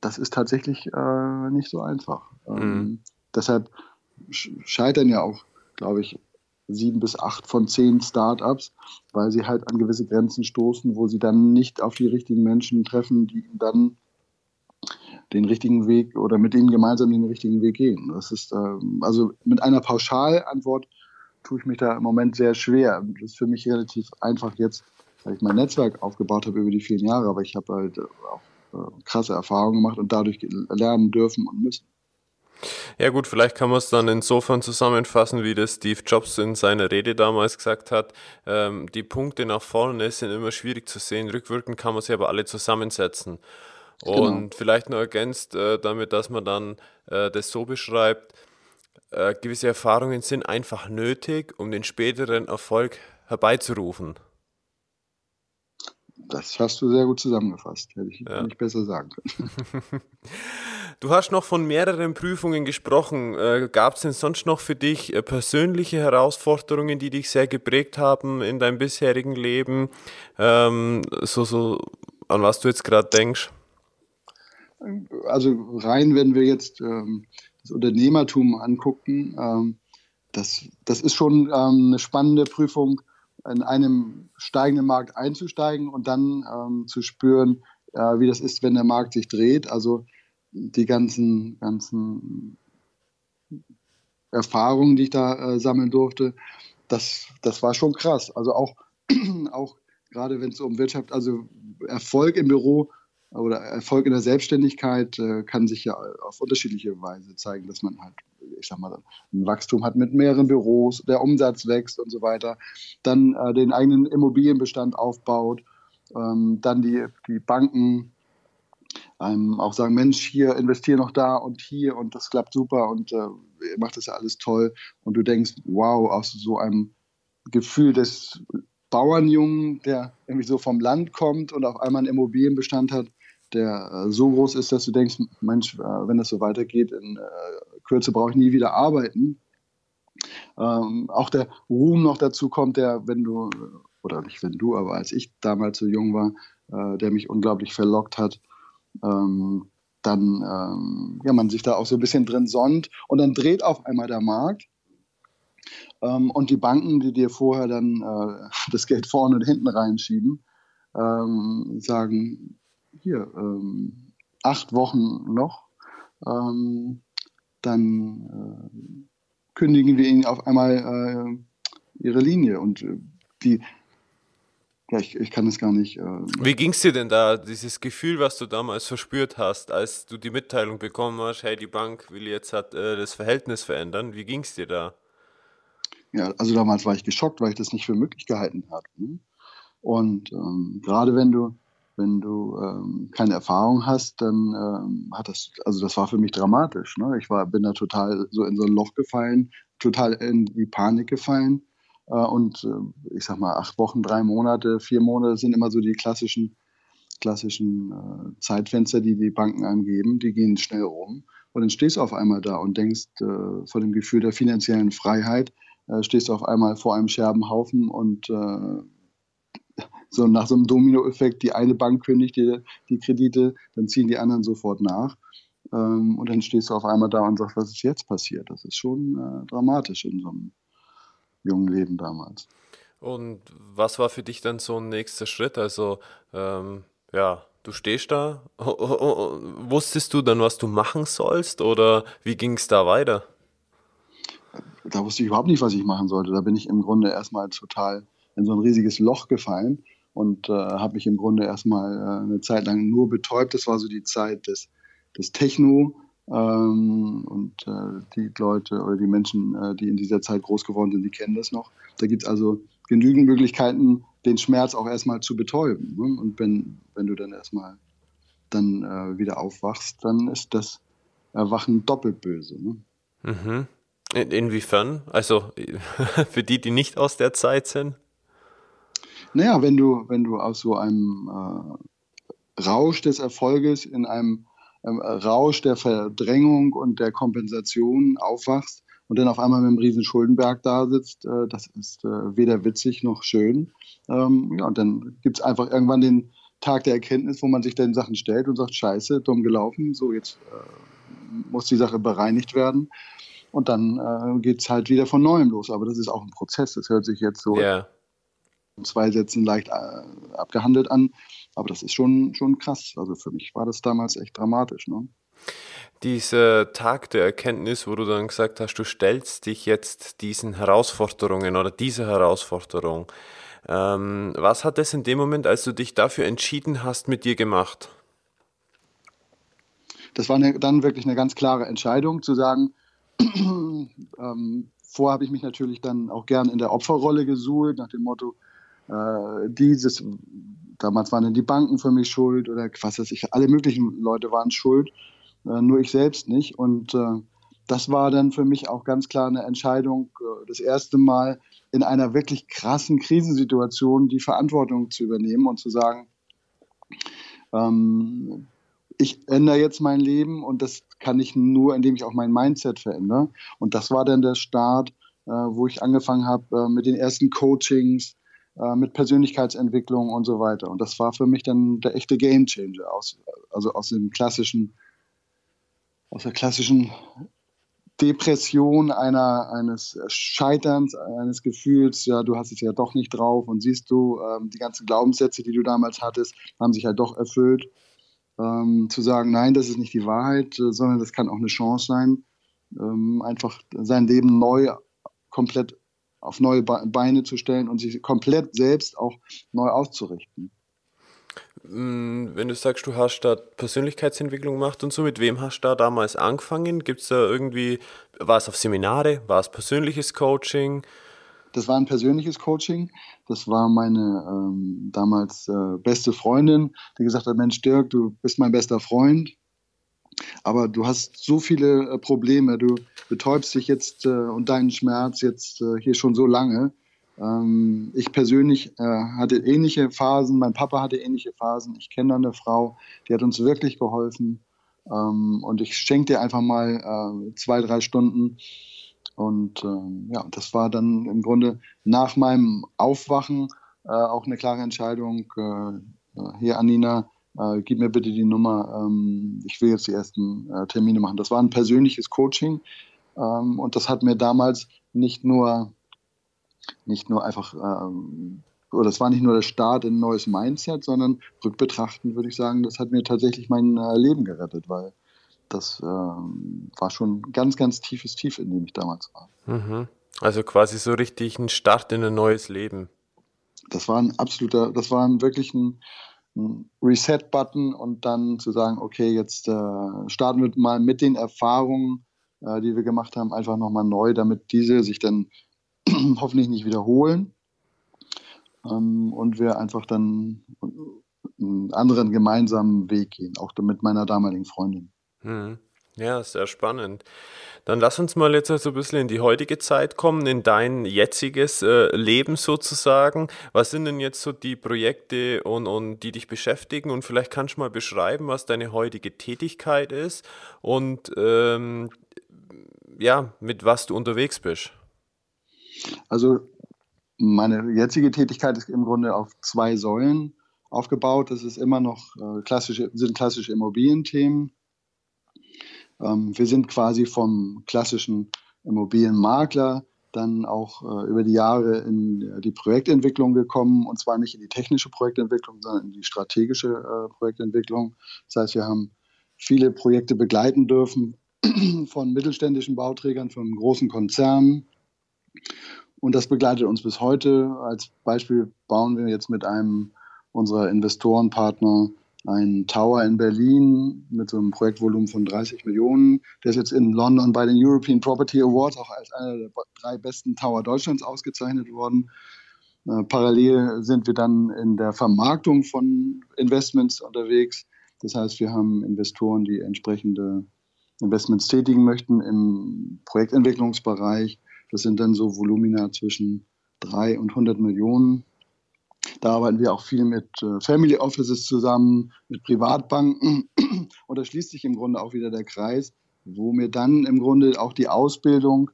das ist tatsächlich äh, nicht so einfach. Ähm, mhm. Deshalb scheitern ja auch, glaube ich, sieben bis acht von zehn Startups, weil sie halt an gewisse Grenzen stoßen, wo sie dann nicht auf die richtigen Menschen treffen, die dann den richtigen Weg oder mit ihnen gemeinsam den richtigen Weg gehen. Das ist ähm, also mit einer Pauschalantwort tue ich mich da im Moment sehr schwer. Das ist für mich relativ einfach jetzt, weil ich mein Netzwerk aufgebaut habe über die vielen Jahre, aber ich habe halt auch äh, krasse Erfahrungen gemacht und dadurch lernen dürfen und müssen. Ja gut, vielleicht kann man es dann insofern zusammenfassen, wie das Steve Jobs in seiner Rede damals gesagt hat. Ähm, die Punkte nach vorne sind immer schwierig zu sehen, rückwirkend kann man sie aber alle zusammensetzen. Genau. Und vielleicht noch ergänzt äh, damit, dass man dann äh, das so beschreibt, äh, gewisse Erfahrungen sind einfach nötig, um den späteren Erfolg herbeizurufen. Das hast du sehr gut zusammengefasst. Hätte ich ja. nicht besser sagen können. Du hast noch von mehreren Prüfungen gesprochen. Äh, Gab es denn sonst noch für dich äh, persönliche Herausforderungen, die dich sehr geprägt haben in deinem bisherigen Leben? Ähm, so, so, an was du jetzt gerade denkst? Also rein, wenn wir jetzt ähm, das Unternehmertum angucken, ähm, das, das ist schon ähm, eine spannende Prüfung, in einem steigenden Markt einzusteigen und dann ähm, zu spüren, äh, wie das ist, wenn der Markt sich dreht. Also die ganzen, ganzen Erfahrungen, die ich da äh, sammeln durfte, das, das war schon krass. Also auch, auch gerade wenn es um Wirtschaft, also Erfolg im Büro oder Erfolg in der Selbstständigkeit äh, kann sich ja auf unterschiedliche Weise zeigen, dass man halt, ich sag mal, ein Wachstum hat mit mehreren Büros, der Umsatz wächst und so weiter, dann äh, den eigenen Immobilienbestand aufbaut, ähm, dann die, die Banken einem auch sagen, Mensch, hier investiere noch da und hier und das klappt super und äh, macht das ja alles toll. Und du denkst, wow, aus so einem Gefühl des Bauernjungen, der irgendwie so vom Land kommt und auf einmal einen Immobilienbestand hat, der äh, so groß ist, dass du denkst, Mensch, äh, wenn das so weitergeht, in äh, Kürze brauche ich nie wieder arbeiten. Ähm, auch der Ruhm noch dazu kommt, der, wenn du, oder nicht wenn du, aber als ich damals so jung war, der mich unglaublich verlockt hat, ähm, dann ähm, ja, man sich da auch so ein bisschen drin sonnt und dann dreht auf einmal der Markt und die Banken, die dir vorher dann äh, das Geld vorne und hinten reinschieben, sagen, hier, ähm, acht Wochen noch, ähm, dann äh, kündigen wir ihnen auf einmal äh, ihre Linie und äh, die ja, ich, ich kann es gar nicht. Äh, Wie ging es dir denn da, dieses Gefühl, was du damals verspürt hast, als du die Mitteilung bekommen hast, hey, die Bank will jetzt hat, äh, das Verhältnis verändern? Wie ging es dir da? Ja, also damals war ich geschockt, weil ich das nicht für möglich gehalten habe. Ne? Und ähm, gerade wenn du, wenn du ähm, keine Erfahrung hast, dann ähm, hat das, also das war für mich dramatisch. Ne? Ich war, bin da total so in so ein Loch gefallen, total in die Panik gefallen äh, und äh, ich sag mal, acht Wochen, drei Monate, vier Monate sind immer so die klassischen, klassischen äh, Zeitfenster, die die Banken angeben. Die gehen schnell rum. Und dann stehst du auf einmal da und denkst vor dem Gefühl der finanziellen Freiheit, stehst du auf einmal vor einem Scherbenhaufen und so nach so einem Dominoeffekt, die eine Bank kündigt die, die Kredite, dann ziehen die anderen sofort nach. Ähm, und dann stehst du auf einmal da und sagst, was ist jetzt passiert? Das ist schon äh, dramatisch in so einem jungen Leben damals. Und was war für dich dann so ein nächster Schritt? Also, ähm, ja, du stehst da. Wusstest du dann, was du machen sollst oder wie ging es da weiter? Da wusste ich überhaupt nicht, was ich machen sollte. Da bin ich im Grunde erstmal total in so ein riesiges Loch gefallen und äh, habe mich im Grunde erstmal äh, eine Zeit lang nur betäubt. Das war so die Zeit des, des Techno, ähm, und äh, die Leute oder die Menschen, äh, die in dieser Zeit groß geworden sind, die kennen das noch. Da gibt es also genügend Möglichkeiten, den Schmerz auch erstmal zu betäuben. Ne? Und wenn, wenn du dann erstmal dann äh, wieder aufwachst, dann ist das Erwachen doppelt böse. Ne? Mhm. In, inwiefern? Also für die, die nicht aus der Zeit sind? Naja, wenn du, wenn du aus so einem äh, Rausch des Erfolges in einem ähm, Rausch der Verdrängung und der Kompensation aufwachst und dann auf einmal mit einem riesen Schuldenberg da sitzt, äh, das ist äh, weder witzig noch schön. Ähm, ja, und dann gibt es einfach irgendwann den Tag der Erkenntnis, wo man sich den Sachen stellt und sagt, scheiße, dumm gelaufen, so jetzt äh, muss die Sache bereinigt werden. Und dann äh, geht es halt wieder von neuem los. Aber das ist auch ein Prozess. Das hört sich jetzt so yeah. Zwei Sätzen leicht äh, abgehandelt an. Aber das ist schon, schon krass. Also für mich war das damals echt dramatisch. Ne? Dieser Tag der Erkenntnis, wo du dann gesagt hast, du stellst dich jetzt diesen Herausforderungen oder dieser Herausforderung. Ähm, was hat es in dem Moment, als du dich dafür entschieden hast, mit dir gemacht? Das war eine, dann wirklich eine ganz klare Entscheidung, zu sagen, ähm, vorher habe ich mich natürlich dann auch gern in der Opferrolle gesuhlt, nach dem Motto, äh, dieses, damals waren dann die Banken für mich schuld oder was weiß ich, alle möglichen Leute waren schuld, äh, nur ich selbst nicht. Und äh, das war dann für mich auch ganz klar eine Entscheidung, äh, das erste Mal in einer wirklich krassen Krisensituation die Verantwortung zu übernehmen und zu sagen, ähm, ich ändere jetzt mein Leben und das kann ich nur, indem ich auch mein Mindset verändere. Und das war dann der Start, äh, wo ich angefangen habe äh, mit den ersten Coachings, äh, mit Persönlichkeitsentwicklung und so weiter. Und das war für mich dann der echte Gamechanger aus, also aus dem klassischen, aus der klassischen Depression einer, eines Scheiterns, eines Gefühls, ja, du hast es ja doch nicht drauf und siehst du, ähm, die ganzen Glaubenssätze, die du damals hattest, haben sich halt doch erfüllt. Ähm, zu sagen, nein, das ist nicht die Wahrheit, äh, sondern das kann auch eine Chance sein, ähm, einfach sein Leben neu, komplett auf neue Beine zu stellen und sich komplett selbst auch neu auszurichten. Mm, wenn du sagst, du hast da Persönlichkeitsentwicklung gemacht und so, mit wem hast du da damals angefangen? Gibt es da irgendwie, war es auf Seminare, war es persönliches Coaching? Das war ein persönliches Coaching. Das war meine ähm, damals äh, beste Freundin, die gesagt hat, Mensch Dirk, du bist mein bester Freund, aber du hast so viele äh, Probleme, du betäubst dich jetzt äh, und deinen Schmerz jetzt äh, hier schon so lange ähm, ich persönlich äh, hatte ähnliche Phasen, mein Papa hatte ähnliche Phasen. Ich kenne eine Frau, die hat uns wirklich geholfen. Ähm, und ich schenke dir einfach mal äh, zwei, drei Stunden. Und ähm, ja, das war dann im Grunde nach meinem Aufwachen äh, auch eine klare Entscheidung. Hier, Anina, äh, gib mir bitte die Nummer. Ähm, ich will jetzt die ersten Termine machen. Das war ein persönliches Coaching. Ähm, und das hat mir damals nicht nur nicht nur einfach, ähm, oder es war nicht nur der Start in ein neues Mindset, sondern rückbetrachtend würde ich sagen, das hat mir tatsächlich mein äh, Leben gerettet, weil das ähm, war schon ein ganz, ganz tiefes Tief, in dem ich damals war. Mhm. Also quasi so richtig ein Start in ein neues Leben. Das war ein absoluter, das war ein wirklich ein Reset-Button und dann zu sagen, okay, jetzt äh, starten wir mal mit den Erfahrungen, äh, die wir gemacht haben, einfach nochmal neu, damit diese sich dann hoffentlich nicht wiederholen ähm, und wir einfach dann einen anderen gemeinsamen Weg gehen, auch mit meiner damaligen Freundin. Hm. Ja, sehr spannend. Dann lass uns mal jetzt so also ein bisschen in die heutige Zeit kommen, in dein jetziges äh, Leben sozusagen. Was sind denn jetzt so die Projekte und, und die dich beschäftigen? Und vielleicht kannst du mal beschreiben, was deine heutige Tätigkeit ist und ähm, ja, mit was du unterwegs bist. Also meine jetzige Tätigkeit ist im Grunde auf zwei Säulen aufgebaut. Das ist immer noch äh, klassische, sind klassische Immobilienthemen. Ähm, wir sind quasi vom klassischen Immobilienmakler dann auch äh, über die Jahre in die Projektentwicklung gekommen und zwar nicht in die technische Projektentwicklung, sondern in die strategische äh, Projektentwicklung. Das heißt, wir haben viele Projekte begleiten dürfen von mittelständischen Bauträgern, von großen Konzernen, und das begleitet uns bis heute. Als Beispiel bauen wir jetzt mit einem unserer Investorenpartner einen Tower in Berlin mit so einem Projektvolumen von 30 Millionen. Der ist jetzt in London bei den European Property Awards auch als einer der drei besten Tower Deutschlands ausgezeichnet worden. Äh, parallel sind wir dann in der Vermarktung von Investments unterwegs. Das heißt, wir haben Investoren, die entsprechende Investments tätigen möchten im Projektentwicklungsbereich das sind dann so Volumina zwischen 3 und 100 Millionen. Da arbeiten wir auch viel mit äh, Family Offices zusammen, mit Privatbanken. Und da schließt sich im Grunde auch wieder der Kreis, wo mir dann im Grunde auch die Ausbildung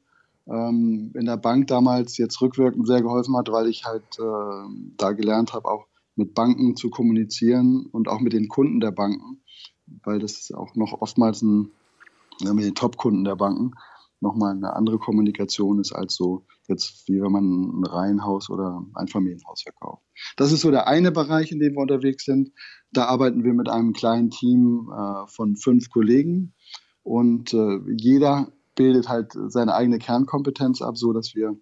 ähm, in der Bank damals jetzt rückwirkend sehr geholfen hat, weil ich halt äh, da gelernt habe, auch mit Banken zu kommunizieren und auch mit den Kunden der Banken, weil das auch noch oftmals ein, mit den Top-Kunden der Banken, nochmal eine andere Kommunikation ist als so jetzt, wie wenn man ein Reihenhaus oder ein Familienhaus verkauft. Das ist so der eine Bereich, in dem wir unterwegs sind. Da arbeiten wir mit einem kleinen Team äh, von fünf Kollegen und äh, jeder bildet halt seine eigene Kernkompetenz ab, so dass wir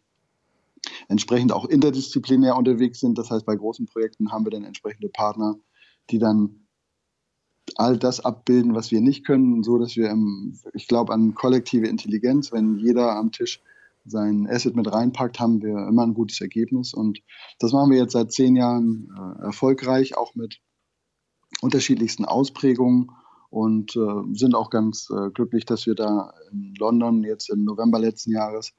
entsprechend auch interdisziplinär unterwegs sind. Das heißt, bei großen Projekten haben wir dann entsprechende Partner, die dann all das abbilden, was wir nicht können, so dass wir, im, ich glaube an kollektive Intelligenz, wenn jeder am Tisch sein Asset mit reinpackt, haben wir immer ein gutes Ergebnis. Und das machen wir jetzt seit zehn Jahren äh, erfolgreich, auch mit unterschiedlichsten Ausprägungen und äh, sind auch ganz äh, glücklich, dass wir da in London jetzt im November letzten Jahres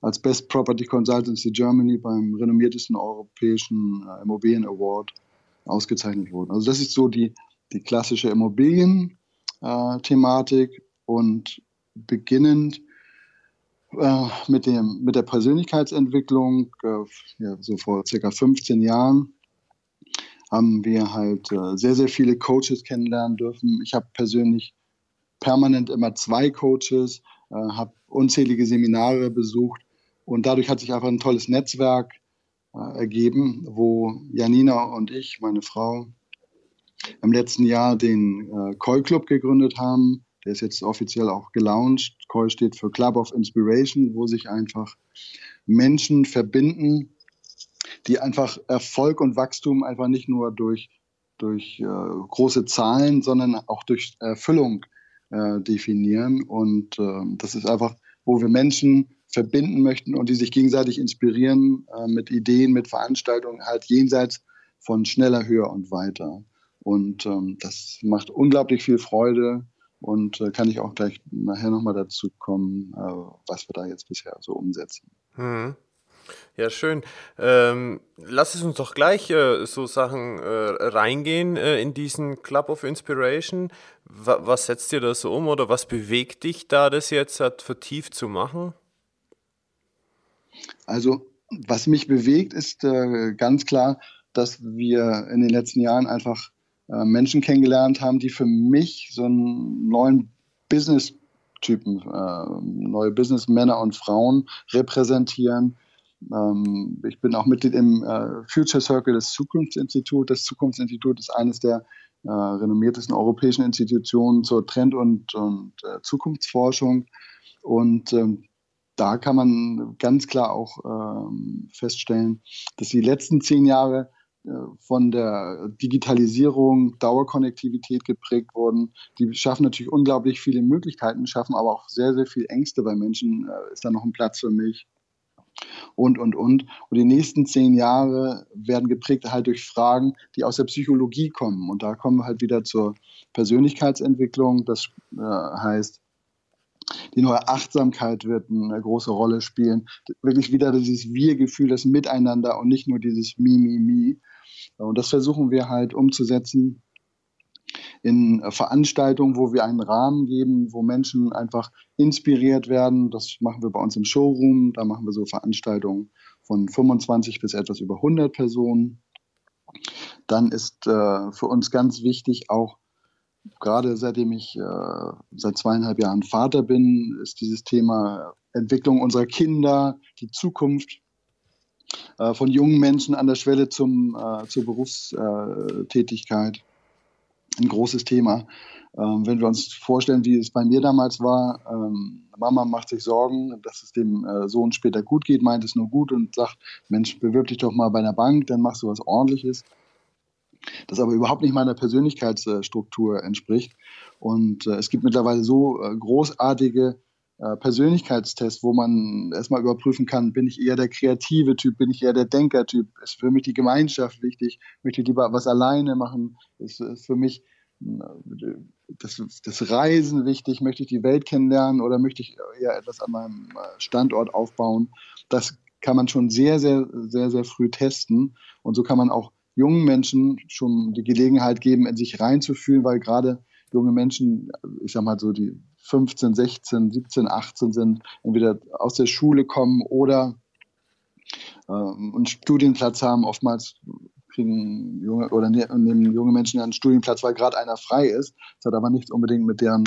als Best Property Consultancy Germany beim renommiertesten europäischen äh, Immobilien Award ausgezeichnet wurden. Also das ist so die die klassische Immobilien-Thematik äh, und beginnend äh, mit, dem, mit der Persönlichkeitsentwicklung, äh, ja, so vor circa 15 Jahren, haben wir halt äh, sehr, sehr viele Coaches kennenlernen dürfen. Ich habe persönlich permanent immer zwei Coaches, habe unzählige Seminare besucht und dadurch hat sich einfach ein tolles Netzwerk ergeben, wo Janina und ich, meine Frau, im letzten Jahr den äh, Koi Club gegründet haben. Der ist jetzt offiziell auch gelauncht. Koi steht für Club of Inspiration, wo sich einfach Menschen verbinden, die einfach Erfolg und Wachstum einfach nicht nur durch, durch äh, große Zahlen, sondern auch durch Erfüllung äh, definieren. Und äh, das ist einfach, wo wir Menschen verbinden möchten und die sich gegenseitig inspirieren äh, mit Ideen, mit Veranstaltungen, halt jenseits von schneller, höher und weiter. Und ähm, das macht unglaublich viel Freude und äh, kann ich auch gleich nachher nochmal dazu kommen, äh, was wir da jetzt bisher so umsetzen. Hm. Ja, schön. Ähm, lass es uns doch gleich äh, so Sachen äh, reingehen äh, in diesen Club of Inspiration. W was setzt dir da so um oder was bewegt dich da, das jetzt halt vertieft zu machen? Also, was mich bewegt, ist äh, ganz klar, dass wir in den letzten Jahren einfach äh, Menschen kennengelernt haben, die für mich so einen neuen Business-Typen, äh, neue Businessmänner und Frauen repräsentieren. Ähm, ich bin auch Mitglied im äh, Future Circle des Zukunftsinstituts. Das Zukunftsinstitut ist eines der äh, renommiertesten europäischen Institutionen zur Trend- und, und äh, Zukunftsforschung. Und ähm, da kann man ganz klar auch ähm, feststellen, dass die letzten zehn Jahre von der Digitalisierung, Dauerkonnektivität geprägt wurden. Die schaffen natürlich unglaublich viele Möglichkeiten, schaffen aber auch sehr, sehr viel Ängste bei Menschen. Äh, ist da noch ein Platz für mich? Und, und, und. Und die nächsten zehn Jahre werden geprägt halt durch Fragen, die aus der Psychologie kommen. Und da kommen wir halt wieder zur Persönlichkeitsentwicklung. Das äh, heißt, die neue Achtsamkeit wird eine große Rolle spielen. Wirklich wieder dieses Wir-Gefühl, das Miteinander und nicht nur dieses Mi, Mi, Mi. Und das versuchen wir halt umzusetzen in Veranstaltungen, wo wir einen Rahmen geben, wo Menschen einfach inspiriert werden. Das machen wir bei uns im Showroom. Da machen wir so Veranstaltungen von 25 bis etwas über 100 Personen. Dann ist äh, für uns ganz wichtig auch, gerade seitdem ich äh, seit zweieinhalb Jahren Vater bin, ist dieses Thema Entwicklung unserer Kinder, die Zukunft äh, von jungen Menschen an der Schwelle zum, äh, zur Berufstätigkeit ein großes Thema. Ähm, wenn wir uns vorstellen, wie es bei mir damals war, ähm, Mama macht sich Sorgen, dass es dem äh, Sohn später gut geht, meint es nur gut und sagt, Mensch, bewirb dich doch mal bei einer Bank, dann machst du was ordentliches. Das aber überhaupt nicht meiner Persönlichkeitsstruktur entspricht. Und äh, es gibt mittlerweile so äh, großartige äh, Persönlichkeitstest, wo man erstmal überprüfen kann, bin ich eher der kreative Typ, bin ich eher der Denkertyp, ist für mich die Gemeinschaft wichtig, möchte ich lieber was alleine machen, ist, ist für mich das, das, Reisen wichtig, möchte ich die Welt kennenlernen oder möchte ich eher etwas an meinem Standort aufbauen. Das kann man schon sehr, sehr, sehr, sehr früh testen. Und so kann man auch jungen Menschen schon die Gelegenheit geben, in sich reinzufühlen, weil gerade junge Menschen, ich sag mal so die 15, 16, 17, 18 sind, entweder aus der Schule kommen oder äh, einen Studienplatz haben. Oftmals kriegen junge oder ne, nehmen junge Menschen einen Studienplatz, weil gerade einer frei ist. Das hat aber nichts unbedingt mit deren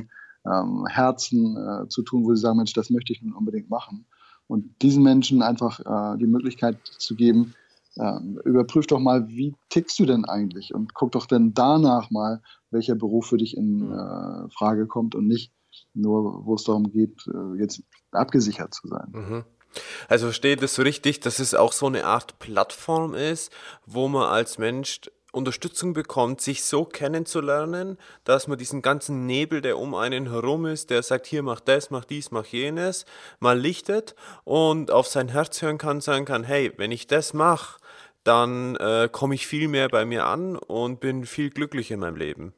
ähm, Herzen äh, zu tun, wo sie sagen, Mensch, das möchte ich nun unbedingt machen. Und diesen Menschen einfach äh, die Möglichkeit zu geben, äh, überprüf doch mal, wie tickst du denn eigentlich und guck doch dann danach mal, welcher Beruf für dich in mhm. äh, Frage kommt und nicht nur, wo es darum geht, äh, jetzt abgesichert zu sein. Mhm. Also versteht es so richtig, dass es auch so eine Art Plattform ist, wo man als Mensch Unterstützung bekommt, sich so kennenzulernen, dass man diesen ganzen Nebel, der um einen herum ist, der sagt, hier mach das, mach dies, mach jenes, mal lichtet und auf sein Herz hören kann, sagen kann, hey, wenn ich das mache, dann äh, komme ich viel mehr bei mir an und bin viel glücklicher in meinem Leben.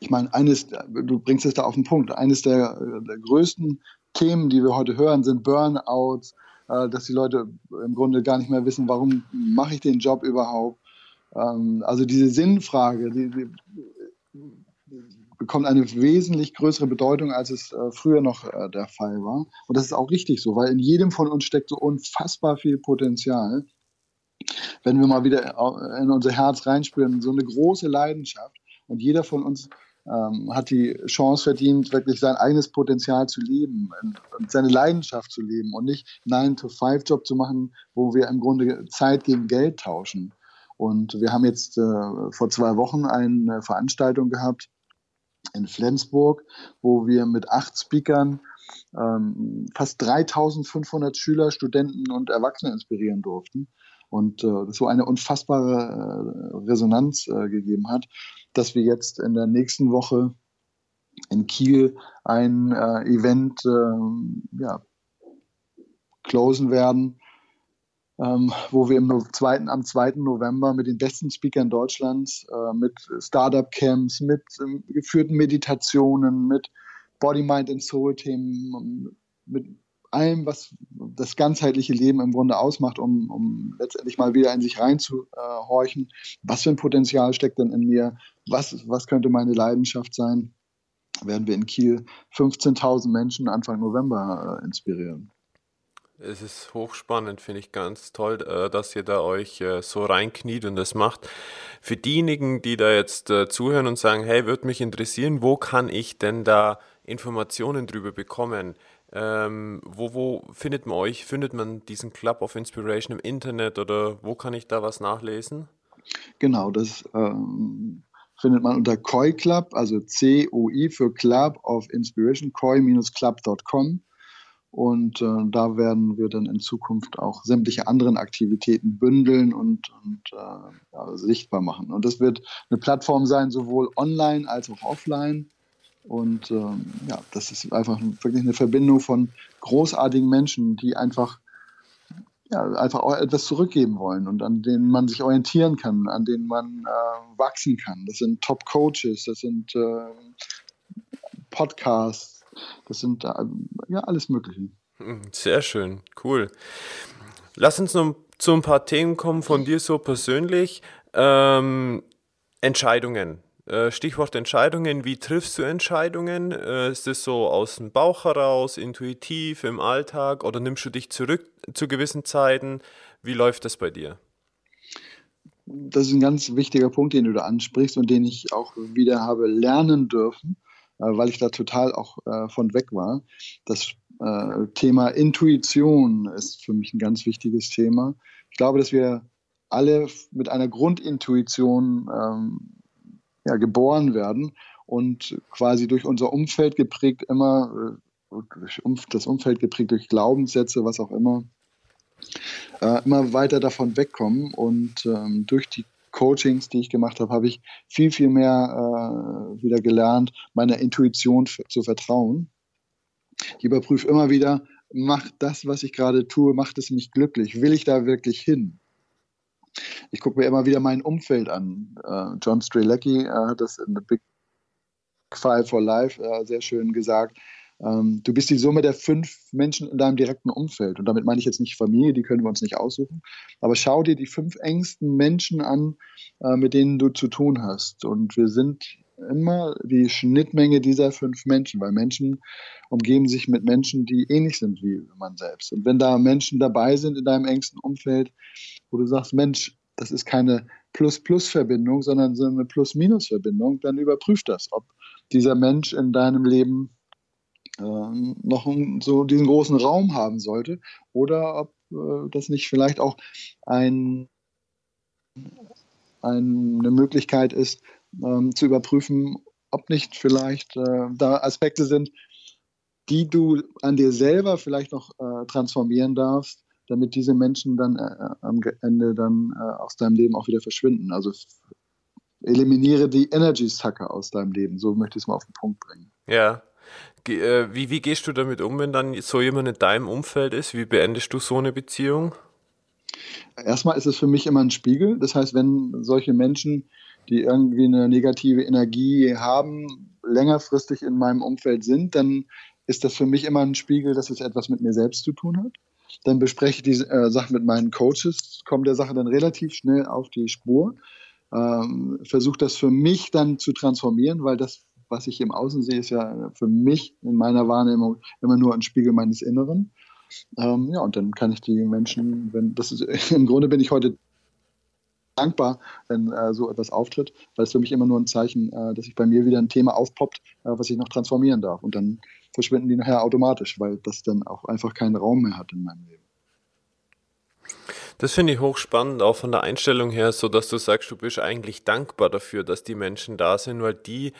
Ich meine, eines, du bringst es da auf den Punkt, eines der, der größten Themen, die wir heute hören, sind Burnouts, äh, dass die Leute im Grunde gar nicht mehr wissen, warum mache ich den Job überhaupt ähm, also diese Sinnfrage, die, die, bekommt eine wesentlich größere Bedeutung, als es äh, früher noch äh, der Fall war. Und das ist auch richtig so, weil in jedem von uns steckt so unfassbar viel Potenzial. Wenn wir mal wieder in unser Herz reinspüren, so eine große Leidenschaft. Und jeder von uns ähm, hat die Chance verdient, wirklich sein eigenes Potenzial zu leben und seine Leidenschaft zu leben und nicht 9-to-5-Job zu machen, wo wir im Grunde Zeit gegen Geld tauschen. Und wir haben jetzt äh, vor zwei Wochen eine Veranstaltung gehabt in Flensburg, wo wir mit acht Speakern ähm, fast 3500 Schüler, Studenten und Erwachsene inspirieren durften. Und äh, so eine unfassbare äh, Resonanz äh, gegeben hat, dass wir jetzt in der nächsten Woche in Kiel ein äh, Event äh, ja, closen werden, ähm, wo wir im zweiten, am 2. November mit den besten Speakern Deutschlands, äh, mit Startup-Camps, mit ähm, geführten Meditationen, mit Body, Mind and Soul-Themen, mit allem, was das ganzheitliche Leben im Grunde ausmacht, um, um letztendlich mal wieder in sich reinzuhorchen. Was für ein Potenzial steckt denn in mir? Was, was könnte meine Leidenschaft sein? Werden wir in Kiel 15.000 Menschen Anfang November äh, inspirieren. Es ist hochspannend, finde ich ganz toll, äh, dass ihr da euch äh, so reinkniet und das macht. Für diejenigen, die da jetzt äh, zuhören und sagen, hey, würde mich interessieren, wo kann ich denn da Informationen drüber bekommen? Ähm, wo, wo findet man euch? Findet man diesen Club of Inspiration im Internet oder wo kann ich da was nachlesen? Genau, das ähm, findet man unter Koi Club, also C-O-I für Club of Inspiration, koi-club.com. Und äh, da werden wir dann in Zukunft auch sämtliche anderen Aktivitäten bündeln und, und äh, ja, sichtbar machen. Und das wird eine Plattform sein, sowohl online als auch offline. Und ähm, ja, das ist einfach wirklich eine Verbindung von großartigen Menschen, die einfach, ja, einfach auch etwas zurückgeben wollen und an denen man sich orientieren kann, an denen man äh, wachsen kann. Das sind Top-Coaches, das sind äh, Podcasts, das sind ja alles Mögliche. Hm, sehr schön, cool. Lass uns noch zu ein paar Themen kommen von dir so persönlich. Ähm, Entscheidungen. Äh, Stichwort Entscheidungen. Wie triffst du Entscheidungen? Äh, ist es so aus dem Bauch heraus, intuitiv, im Alltag oder nimmst du dich zurück zu gewissen Zeiten? Wie läuft das bei dir? Das ist ein ganz wichtiger Punkt, den du da ansprichst und den ich auch wieder habe lernen dürfen. Äh, weil ich da total auch von weg war. Das Thema Intuition ist für mich ein ganz wichtiges Thema. Ich glaube, dass wir alle mit einer Grundintuition ähm, ja, geboren werden und quasi durch unser Umfeld geprägt immer, durch das Umfeld geprägt durch Glaubenssätze, was auch immer, äh, immer weiter davon wegkommen und ähm, durch die Coachings, die ich gemacht habe, habe ich viel, viel mehr äh, wieder gelernt, meiner Intuition zu vertrauen. Ich überprüfe immer wieder, macht das, was ich gerade tue, macht es mich glücklich? Will ich da wirklich hin? Ich gucke mir immer wieder mein Umfeld an. Uh, John Strelecki uh, hat das in The Big Five for Life uh, sehr schön gesagt. Ähm, du bist die Summe der fünf Menschen in deinem direkten Umfeld. Und damit meine ich jetzt nicht Familie, die können wir uns nicht aussuchen. Aber schau dir die fünf engsten Menschen an, äh, mit denen du zu tun hast. Und wir sind immer die Schnittmenge dieser fünf Menschen, weil Menschen umgeben sich mit Menschen, die ähnlich sind wie man selbst. Und wenn da Menschen dabei sind in deinem engsten Umfeld, wo du sagst, Mensch, das ist keine Plus-Plus-Verbindung, sondern so eine Plus-Minus-Verbindung, dann überprüf das, ob dieser Mensch in deinem Leben ähm, noch so diesen großen Raum haben sollte oder ob äh, das nicht vielleicht auch ein, eine Möglichkeit ist, ähm, zu überprüfen, ob nicht vielleicht äh, da Aspekte sind, die du an dir selber vielleicht noch äh, transformieren darfst, damit diese Menschen dann äh, am Ende dann äh, aus deinem Leben auch wieder verschwinden. Also eliminiere die Energy Sucker aus deinem Leben. So möchte ich es mal auf den Punkt bringen. Ja. Äh, wie, wie gehst du damit um, wenn dann so jemand in deinem Umfeld ist? Wie beendest du so eine Beziehung? Erstmal ist es für mich immer ein Spiegel. Das heißt, wenn solche Menschen, die irgendwie eine negative Energie haben, längerfristig in meinem Umfeld sind, dann ist das für mich immer ein Spiegel, dass es etwas mit mir selbst zu tun hat. Dann bespreche ich die äh, Sachen mit meinen Coaches, komme der Sache dann relativ schnell auf die Spur, ähm, versuche das für mich dann zu transformieren, weil das, was ich im Außen sehe, ist ja für mich in meiner Wahrnehmung immer nur ein Spiegel meines Inneren. Ähm, ja, und dann kann ich die Menschen, wenn das ist, im Grunde bin ich heute dankbar, wenn äh, so etwas auftritt, weil es für mich immer nur ein Zeichen, äh, dass sich bei mir wieder ein Thema aufpoppt, äh, was ich noch transformieren darf. Und dann verschwinden die nachher automatisch, weil das dann auch einfach keinen Raum mehr hat in meinem Leben. Das finde ich hochspannend, auch von der Einstellung her, so dass du sagst, du bist eigentlich dankbar dafür, dass die Menschen da sind, weil die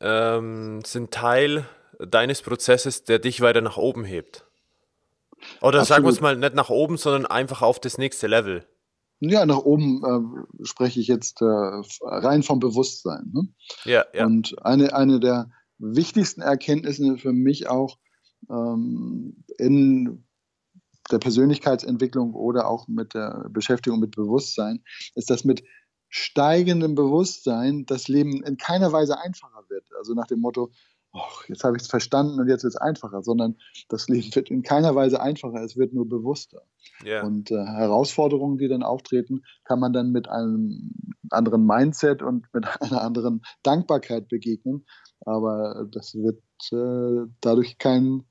ähm, sind Teil deines Prozesses, der dich weiter nach oben hebt. Oder Absolut. sagen wir es mal nicht nach oben, sondern einfach auf das nächste Level. Ja, nach oben äh, spreche ich jetzt äh, rein vom Bewusstsein. Ne? Ja, ja. Und eine, eine der wichtigsten Erkenntnisse für mich auch ähm, in der Persönlichkeitsentwicklung oder auch mit der Beschäftigung mit Bewusstsein, ist, dass mit steigendem Bewusstsein das Leben in keiner Weise einfacher wird. Also nach dem Motto, jetzt habe ich es verstanden und jetzt wird es einfacher, sondern das Leben wird in keiner Weise einfacher, es wird nur bewusster. Yeah. Und äh, Herausforderungen, die dann auftreten, kann man dann mit einem anderen Mindset und mit einer anderen Dankbarkeit begegnen. Aber das wird äh, dadurch kein,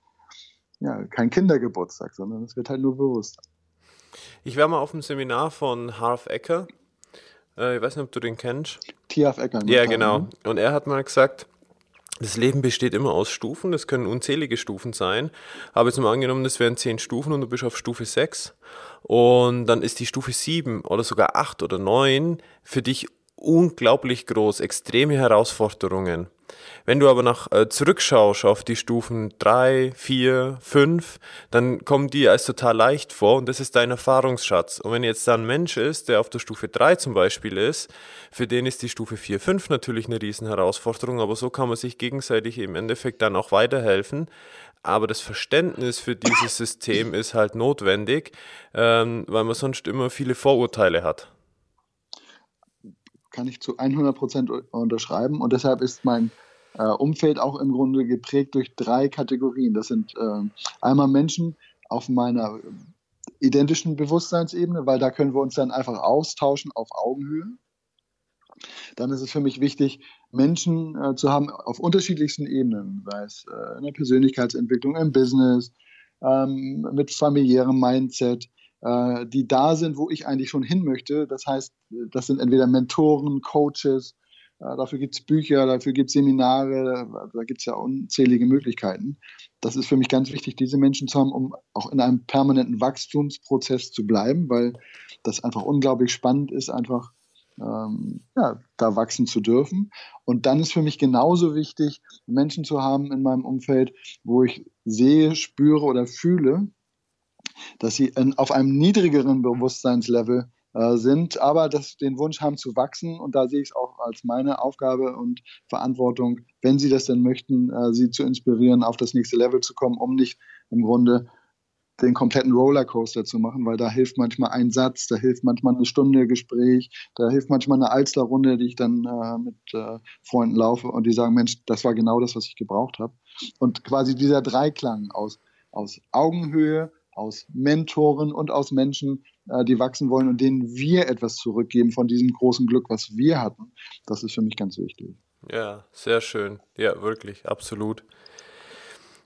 ja, kein Kindergeburtstag, sondern es wird halt nur bewusster. Ich war mal auf einem Seminar von Harv Ecker. Äh, ich weiß nicht, ob du den kennst. T.Harv Ecker. Ja, genau. Ne? Und er hat mal gesagt, das Leben besteht immer aus Stufen, das können unzählige Stufen sein. Aber jetzt mal angenommen, das wären zehn Stufen und du bist auf Stufe 6 und dann ist die Stufe 7 oder sogar 8 oder 9 für dich unglaublich groß, extreme Herausforderungen. Wenn du aber nach äh, zurückschaust auf die Stufen 3, 4, 5, dann kommen die als total leicht vor und das ist dein Erfahrungsschatz. Und wenn jetzt da ein Mensch ist, der auf der Stufe 3 zum Beispiel ist, für den ist die Stufe 4, 5 natürlich eine riesen Herausforderung, aber so kann man sich gegenseitig im Endeffekt dann auch weiterhelfen. Aber das Verständnis für dieses System ist halt notwendig, ähm, weil man sonst immer viele Vorurteile hat kann ich zu 100 Prozent unterschreiben. Und deshalb ist mein äh, Umfeld auch im Grunde geprägt durch drei Kategorien. Das sind äh, einmal Menschen auf meiner identischen Bewusstseinsebene, weil da können wir uns dann einfach austauschen auf Augenhöhe. Dann ist es für mich wichtig, Menschen äh, zu haben auf unterschiedlichsten Ebenen, sei es äh, in der Persönlichkeitsentwicklung, im Business, ähm, mit familiärem Mindset, äh, die da sind, wo ich eigentlich schon hin möchte. Das heißt, das sind entweder Mentoren, Coaches, äh, dafür gibt es Bücher, dafür gibt es Seminare, da gibt es ja unzählige Möglichkeiten. Das ist für mich ganz wichtig, diese Menschen zu haben, um auch in einem permanenten Wachstumsprozess zu bleiben, weil das einfach unglaublich spannend ist, einfach ähm, ja, da wachsen zu dürfen. Und dann ist für mich genauso wichtig, Menschen zu haben in meinem Umfeld, wo ich sehe, spüre oder fühle, dass sie in, auf einem niedrigeren Bewusstseinslevel äh, sind, aber das, den Wunsch haben zu wachsen. Und da sehe ich es auch als meine Aufgabe und Verantwortung, wenn sie das denn möchten, äh, sie zu inspirieren, auf das nächste Level zu kommen, um nicht im Grunde den kompletten Rollercoaster zu machen, weil da hilft manchmal ein Satz, da hilft manchmal eine Stunde Gespräch, da hilft manchmal eine Alsterrunde, die ich dann äh, mit äh, Freunden laufe und die sagen, Mensch, das war genau das, was ich gebraucht habe. Und quasi dieser Dreiklang aus, aus Augenhöhe, aus Mentoren und aus Menschen, äh, die wachsen wollen und denen wir etwas zurückgeben von diesem großen Glück, was wir hatten. Das ist für mich ganz wichtig. Ja, sehr schön. Ja, wirklich, absolut.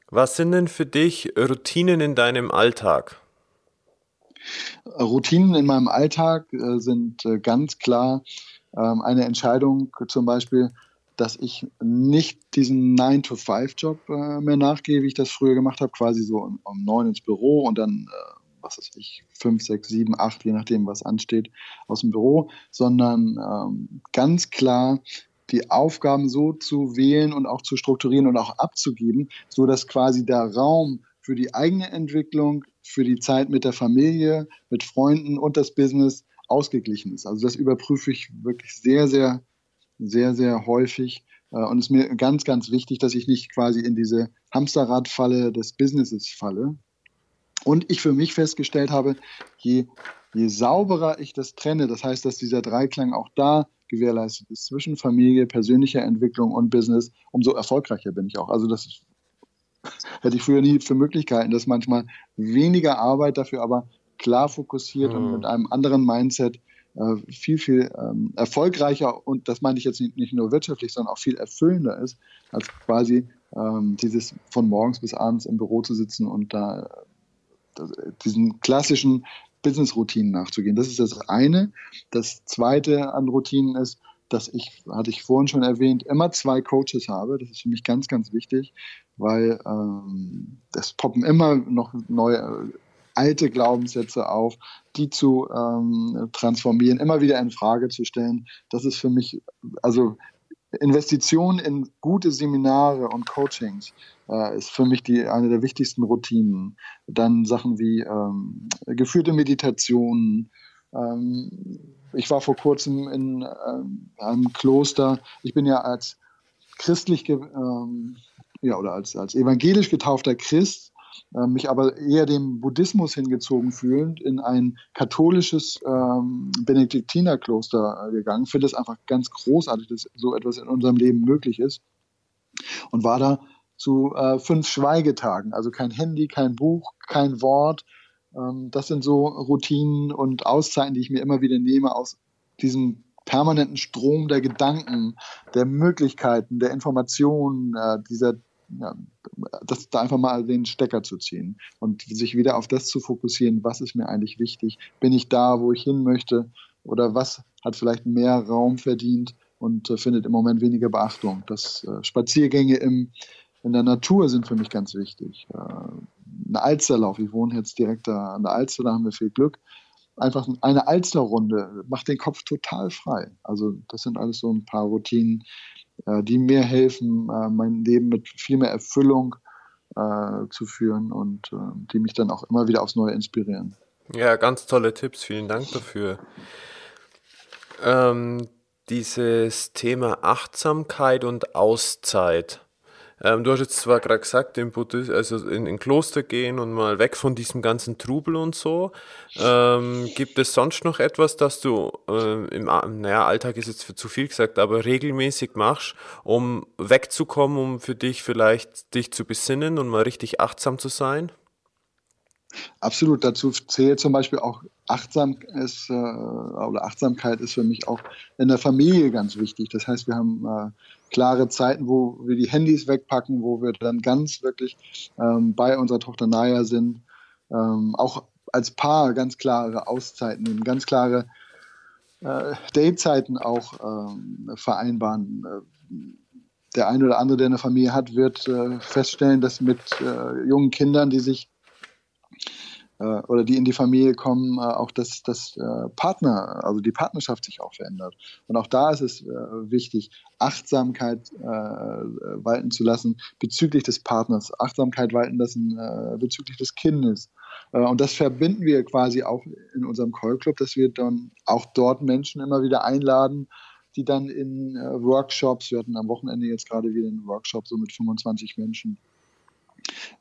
Was sind denn für dich Routinen in deinem Alltag? Routinen in meinem Alltag äh, sind äh, ganz klar ähm, eine Entscheidung, zum Beispiel dass ich nicht diesen 9-to-5-Job äh, mehr nachgehe, wie ich das früher gemacht habe, quasi so um, um 9 ins Büro und dann, äh, was weiß ich, 5, 6, 7, 8, je nachdem, was ansteht, aus dem Büro, sondern ähm, ganz klar die Aufgaben so zu wählen und auch zu strukturieren und auch abzugeben, so dass quasi der Raum für die eigene Entwicklung, für die Zeit mit der Familie, mit Freunden und das Business ausgeglichen ist. Also das überprüfe ich wirklich sehr, sehr, sehr, sehr häufig. Äh, und es ist mir ganz, ganz wichtig, dass ich nicht quasi in diese Hamsterradfalle des Businesses falle. Und ich für mich festgestellt habe, je, je sauberer ich das trenne, das heißt, dass dieser Dreiklang auch da gewährleistet ist zwischen Familie, persönlicher Entwicklung und Business, umso erfolgreicher bin ich auch. Also das hätte ich früher nie für Möglichkeiten, dass manchmal weniger Arbeit dafür aber klar fokussiert mhm. und mit einem anderen Mindset viel, viel ähm, erfolgreicher und das meine ich jetzt nicht, nicht, nur wirtschaftlich, sondern auch viel erfüllender ist, als quasi ähm, dieses von morgens bis abends im Büro zu sitzen und da das, diesen klassischen Business-Routinen nachzugehen. Das ist das eine. Das zweite an Routinen ist, dass ich, hatte ich vorhin schon erwähnt, immer zwei Coaches habe. Das ist für mich ganz, ganz wichtig, weil ähm, es poppen immer noch neue alte Glaubenssätze auf, die zu ähm, transformieren, immer wieder in Frage zu stellen. Das ist für mich, also Investition in gute Seminare und Coachings äh, ist für mich die, eine der wichtigsten Routinen. Dann Sachen wie ähm, geführte Meditationen. Ähm, ich war vor kurzem in ähm, einem Kloster. Ich bin ja als christlich, ähm, ja, oder als, als evangelisch getaufter Christ äh, mich aber eher dem Buddhismus hingezogen fühlend, in ein katholisches ähm, Benediktinerkloster äh, gegangen. Finde es einfach ganz großartig, dass so etwas in unserem Leben möglich ist. Und war da zu äh, fünf Schweigetagen, also kein Handy, kein Buch, kein Wort. Ähm, das sind so Routinen und Auszeiten, die ich mir immer wieder nehme aus diesem permanenten Strom der Gedanken, der Möglichkeiten, der Informationen, äh, dieser ja, das, da einfach mal den Stecker zu ziehen und sich wieder auf das zu fokussieren, was ist mir eigentlich wichtig, bin ich da, wo ich hin möchte oder was hat vielleicht mehr Raum verdient und äh, findet im Moment weniger Beachtung. Das äh, Spaziergänge im, in der Natur sind für mich ganz wichtig. Äh, eine Alsterlauf, ich wohne jetzt direkt da an der Alster, da haben wir viel Glück. Einfach eine Alsterrunde macht den Kopf total frei. Also das sind alles so ein paar Routinen, äh, die mir helfen, äh, mein Leben mit viel mehr Erfüllung äh, zu führen und die mich dann auch immer wieder aufs Neue inspirieren. Ja, ganz tolle Tipps, vielen Dank dafür. Ähm, dieses Thema Achtsamkeit und Auszeit. Ähm, du hast jetzt zwar gerade gesagt, in, Buddhist, also in, in Kloster gehen und mal weg von diesem ganzen Trubel und so. Ähm, gibt es sonst noch etwas, das du äh, im naja, Alltag ist jetzt zu viel gesagt, aber regelmäßig machst, um wegzukommen, um für dich vielleicht dich zu besinnen und mal richtig achtsam zu sein? Absolut, dazu zählt zum Beispiel auch Achtsam ist, äh, oder Achtsamkeit ist für mich auch in der Familie ganz wichtig. Das heißt, wir haben äh, klare Zeiten, wo wir die Handys wegpacken, wo wir dann ganz wirklich ähm, bei unserer Tochter Naya sind. Ähm, auch als Paar ganz klare Auszeiten nehmen, ganz klare äh, Datezeiten auch ähm, vereinbaren. Äh, der eine oder andere, der eine Familie hat, wird äh, feststellen, dass mit äh, jungen Kindern, die sich oder die in die Familie kommen, äh, auch dass das äh, Partner, also die Partnerschaft sich auch verändert. Und auch da ist es wichtig, Achtsamkeit walten zu lassen bezüglich des Partners, Achtsamkeit walten lassen bezüglich des Kindes. Und das verbinden wir quasi auch in unserem Call Club, dass wir dann auch dort Menschen immer wieder einladen, die dann in Workshops, wir hatten am Wochenende jetzt gerade wieder einen Workshop so mit 25 Menschen,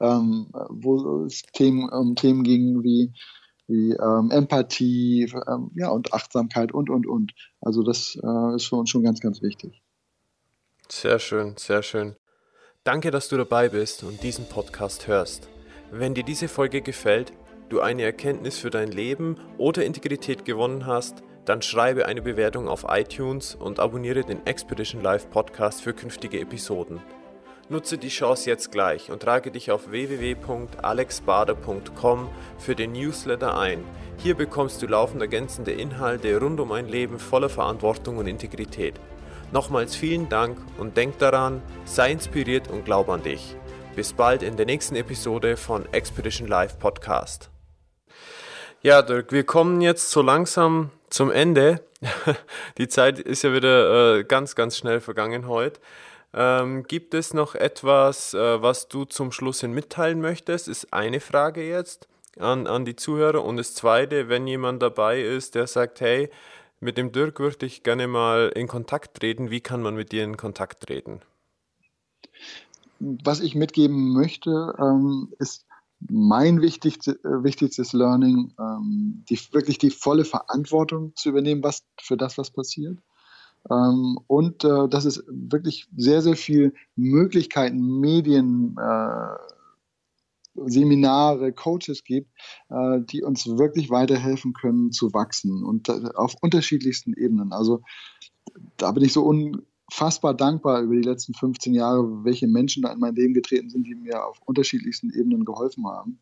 ähm, wo es Themen, um Themen ging wie, wie ähm, Empathie ähm, ja, und Achtsamkeit und, und, und. Also das äh, ist für uns schon ganz, ganz wichtig. Sehr schön, sehr schön. Danke, dass du dabei bist und diesen Podcast hörst. Wenn dir diese Folge gefällt, du eine Erkenntnis für dein Leben oder Integrität gewonnen hast, dann schreibe eine Bewertung auf iTunes und abonniere den Expedition Live Podcast für künftige Episoden. Nutze die Chance jetzt gleich und trage dich auf www.alexbader.com für den Newsletter ein. Hier bekommst du laufend ergänzende Inhalte rund um ein Leben voller Verantwortung und Integrität. Nochmals vielen Dank und denk daran, sei inspiriert und glaub an dich. Bis bald in der nächsten Episode von Expedition Live Podcast. Ja, Dirk, wir kommen jetzt so langsam zum Ende. Die Zeit ist ja wieder äh, ganz, ganz schnell vergangen heute. Ähm, gibt es noch etwas, äh, was du zum Schluss hin mitteilen möchtest? Ist eine Frage jetzt an, an die Zuhörer. Und das zweite, wenn jemand dabei ist, der sagt, hey, mit dem Dirk würde ich gerne mal in Kontakt treten, wie kann man mit dir in Kontakt treten? Was ich mitgeben möchte, ähm, ist mein wichtigste, äh, wichtigstes Learning, ähm, die, wirklich die volle Verantwortung zu übernehmen, was für das, was passiert. Ähm, und äh, dass es wirklich sehr, sehr viele Möglichkeiten, Medien, äh, Seminare, Coaches gibt, äh, die uns wirklich weiterhelfen können zu wachsen und auf unterschiedlichsten Ebenen. Also da bin ich so unfassbar dankbar über die letzten 15 Jahre, welche Menschen da in mein Leben getreten sind, die mir auf unterschiedlichsten Ebenen geholfen haben.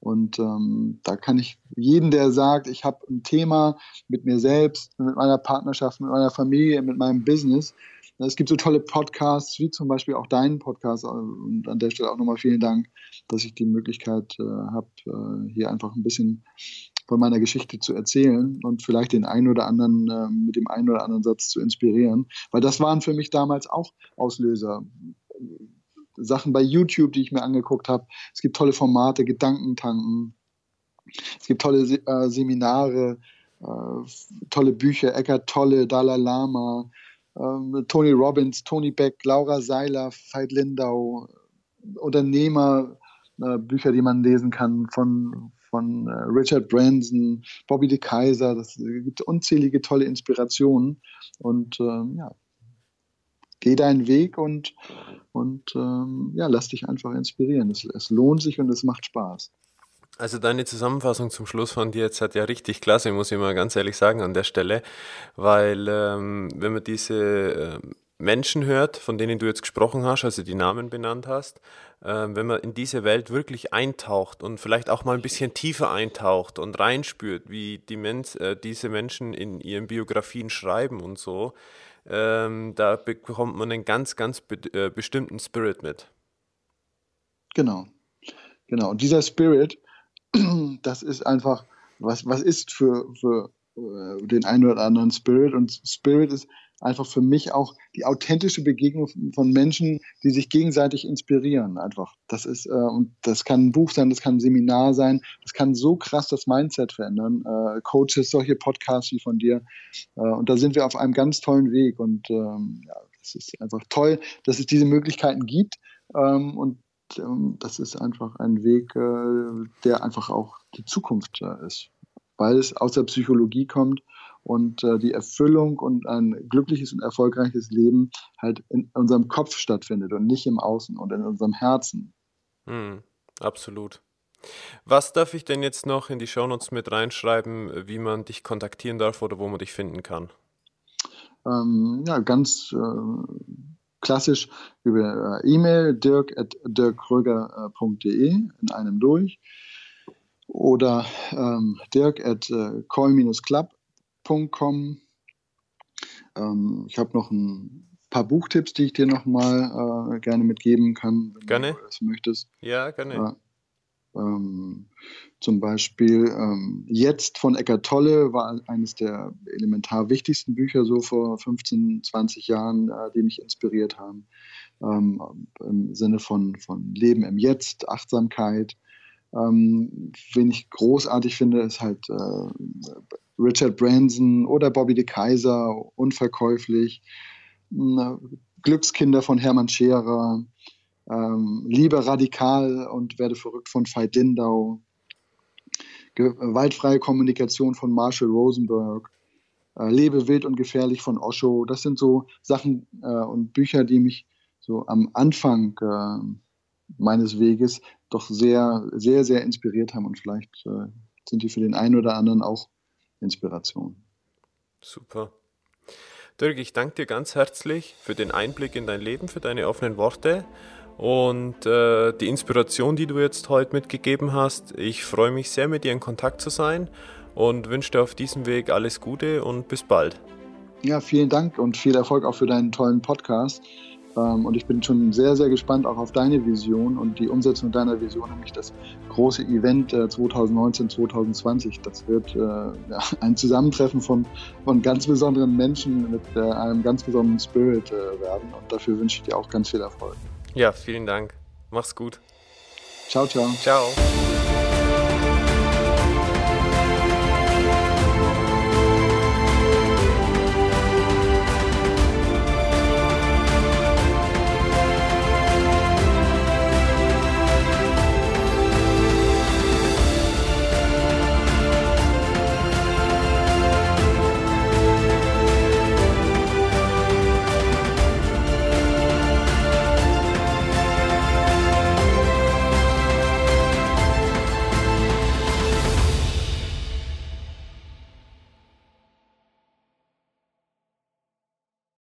Und ähm, da kann ich jeden, der sagt, ich habe ein Thema mit mir selbst, mit meiner Partnerschaft, mit meiner Familie, mit meinem Business. Es gibt so tolle Podcasts, wie zum Beispiel auch deinen Podcast. Und an der Stelle auch nochmal vielen Dank, dass ich die Möglichkeit äh, habe, äh, hier einfach ein bisschen von meiner Geschichte zu erzählen und vielleicht den einen oder anderen äh, mit dem einen oder anderen Satz zu inspirieren. Weil das waren für mich damals auch Auslöser Sachen bei YouTube, die ich mir angeguckt habe. Es gibt tolle Formate, Gedankentanken. Es gibt tolle äh, Seminare, äh, tolle Bücher, Eckart Tolle, Dalai Lama, äh, Tony Robbins, Tony Beck, Laura Seiler, Veit Lindau, Unternehmer, äh, Bücher, die man lesen kann von, von äh, Richard Branson, Bobby de Kaiser. Es gibt unzählige tolle Inspirationen. Und ähm, ja, geh deinen Weg und, und ähm, ja, lass dich einfach inspirieren. Es, es lohnt sich und es macht Spaß. Also deine Zusammenfassung zum Schluss von dir jetzt hat ja richtig klasse, muss ich mal ganz ehrlich sagen an der Stelle, weil ähm, wenn man diese äh, Menschen hört, von denen du jetzt gesprochen hast, also die Namen benannt hast, äh, wenn man in diese Welt wirklich eintaucht und vielleicht auch mal ein bisschen tiefer eintaucht und reinspürt, wie die Men äh, diese Menschen in ihren Biografien schreiben und so, ähm, da bekommt man einen ganz, ganz be äh, bestimmten Spirit mit. Genau, genau. Und dieser Spirit, das ist einfach, was, was ist für, für äh, den einen oder anderen Spirit? Und Spirit ist einfach für mich auch die authentische Begegnung von Menschen, die sich gegenseitig inspirieren. Einfach. Das ist, äh, und das kann ein Buch sein, das kann ein Seminar sein, das kann so krass das Mindset verändern. Äh, Coaches, solche Podcasts wie von dir. Äh, und da sind wir auf einem ganz tollen Weg. Und ähm, ja, es ist einfach toll, dass es diese Möglichkeiten gibt. Ähm, und ähm, das ist einfach ein Weg, äh, der einfach auch die Zukunft äh, ist, weil es aus der Psychologie kommt und äh, die Erfüllung und ein glückliches und erfolgreiches Leben halt in unserem Kopf stattfindet und nicht im Außen und in unserem Herzen. Mm, absolut. Was darf ich denn jetzt noch in die Shownotes mit reinschreiben, wie man dich kontaktieren darf oder wo man dich finden kann? Ähm, ja, ganz äh, klassisch über äh, E-Mail dirk.dirkkröger.de in einem durch oder ähm, dirk at äh, call-club www.buchtipp.com. Ähm, ich habe noch ein paar Buchtipps, die ich dir noch mal äh, gerne mitgeben kann, wenn gerne. du das möchtest. Ja, gerne. Äh, ähm, zum Beispiel ähm, Jetzt von Eckart Tolle war eines der elementar wichtigsten Bücher so vor 15, 20 Jahren, äh, die mich inspiriert haben. Ähm, Im Sinne von, von Leben im Jetzt, Achtsamkeit. Ähm, wen ich großartig finde, ist halt äh, Richard Branson oder Bobby de Kaiser, unverkäuflich. Glückskinder von Hermann Scherer, ähm, Liebe radikal und werde verrückt von Veit Lindau, Gewaltfreie Kommunikation von Marshall Rosenberg, äh, Lebe wild und gefährlich von Osho. Das sind so Sachen äh, und Bücher, die mich so am Anfang äh, meines Weges doch sehr, sehr, sehr inspiriert haben und vielleicht äh, sind die für den einen oder anderen auch Inspiration. Super. Dirk, ich danke dir ganz herzlich für den Einblick in dein Leben, für deine offenen Worte und äh, die Inspiration, die du jetzt heute mitgegeben hast. Ich freue mich sehr, mit dir in Kontakt zu sein und wünsche dir auf diesem Weg alles Gute und bis bald. Ja, vielen Dank und viel Erfolg auch für deinen tollen Podcast. Ähm, und ich bin schon sehr, sehr gespannt auch auf deine Vision und die Umsetzung deiner Vision, nämlich das große Event 2019, äh, 2020. Das wird äh, ein Zusammentreffen von, von ganz besonderen Menschen mit äh, einem ganz besonderen Spirit werden. Und dafür wünsche ich dir auch ganz viel Erfolg. Ja, vielen Dank. Mach's gut. Ciao, ciao. Ciao.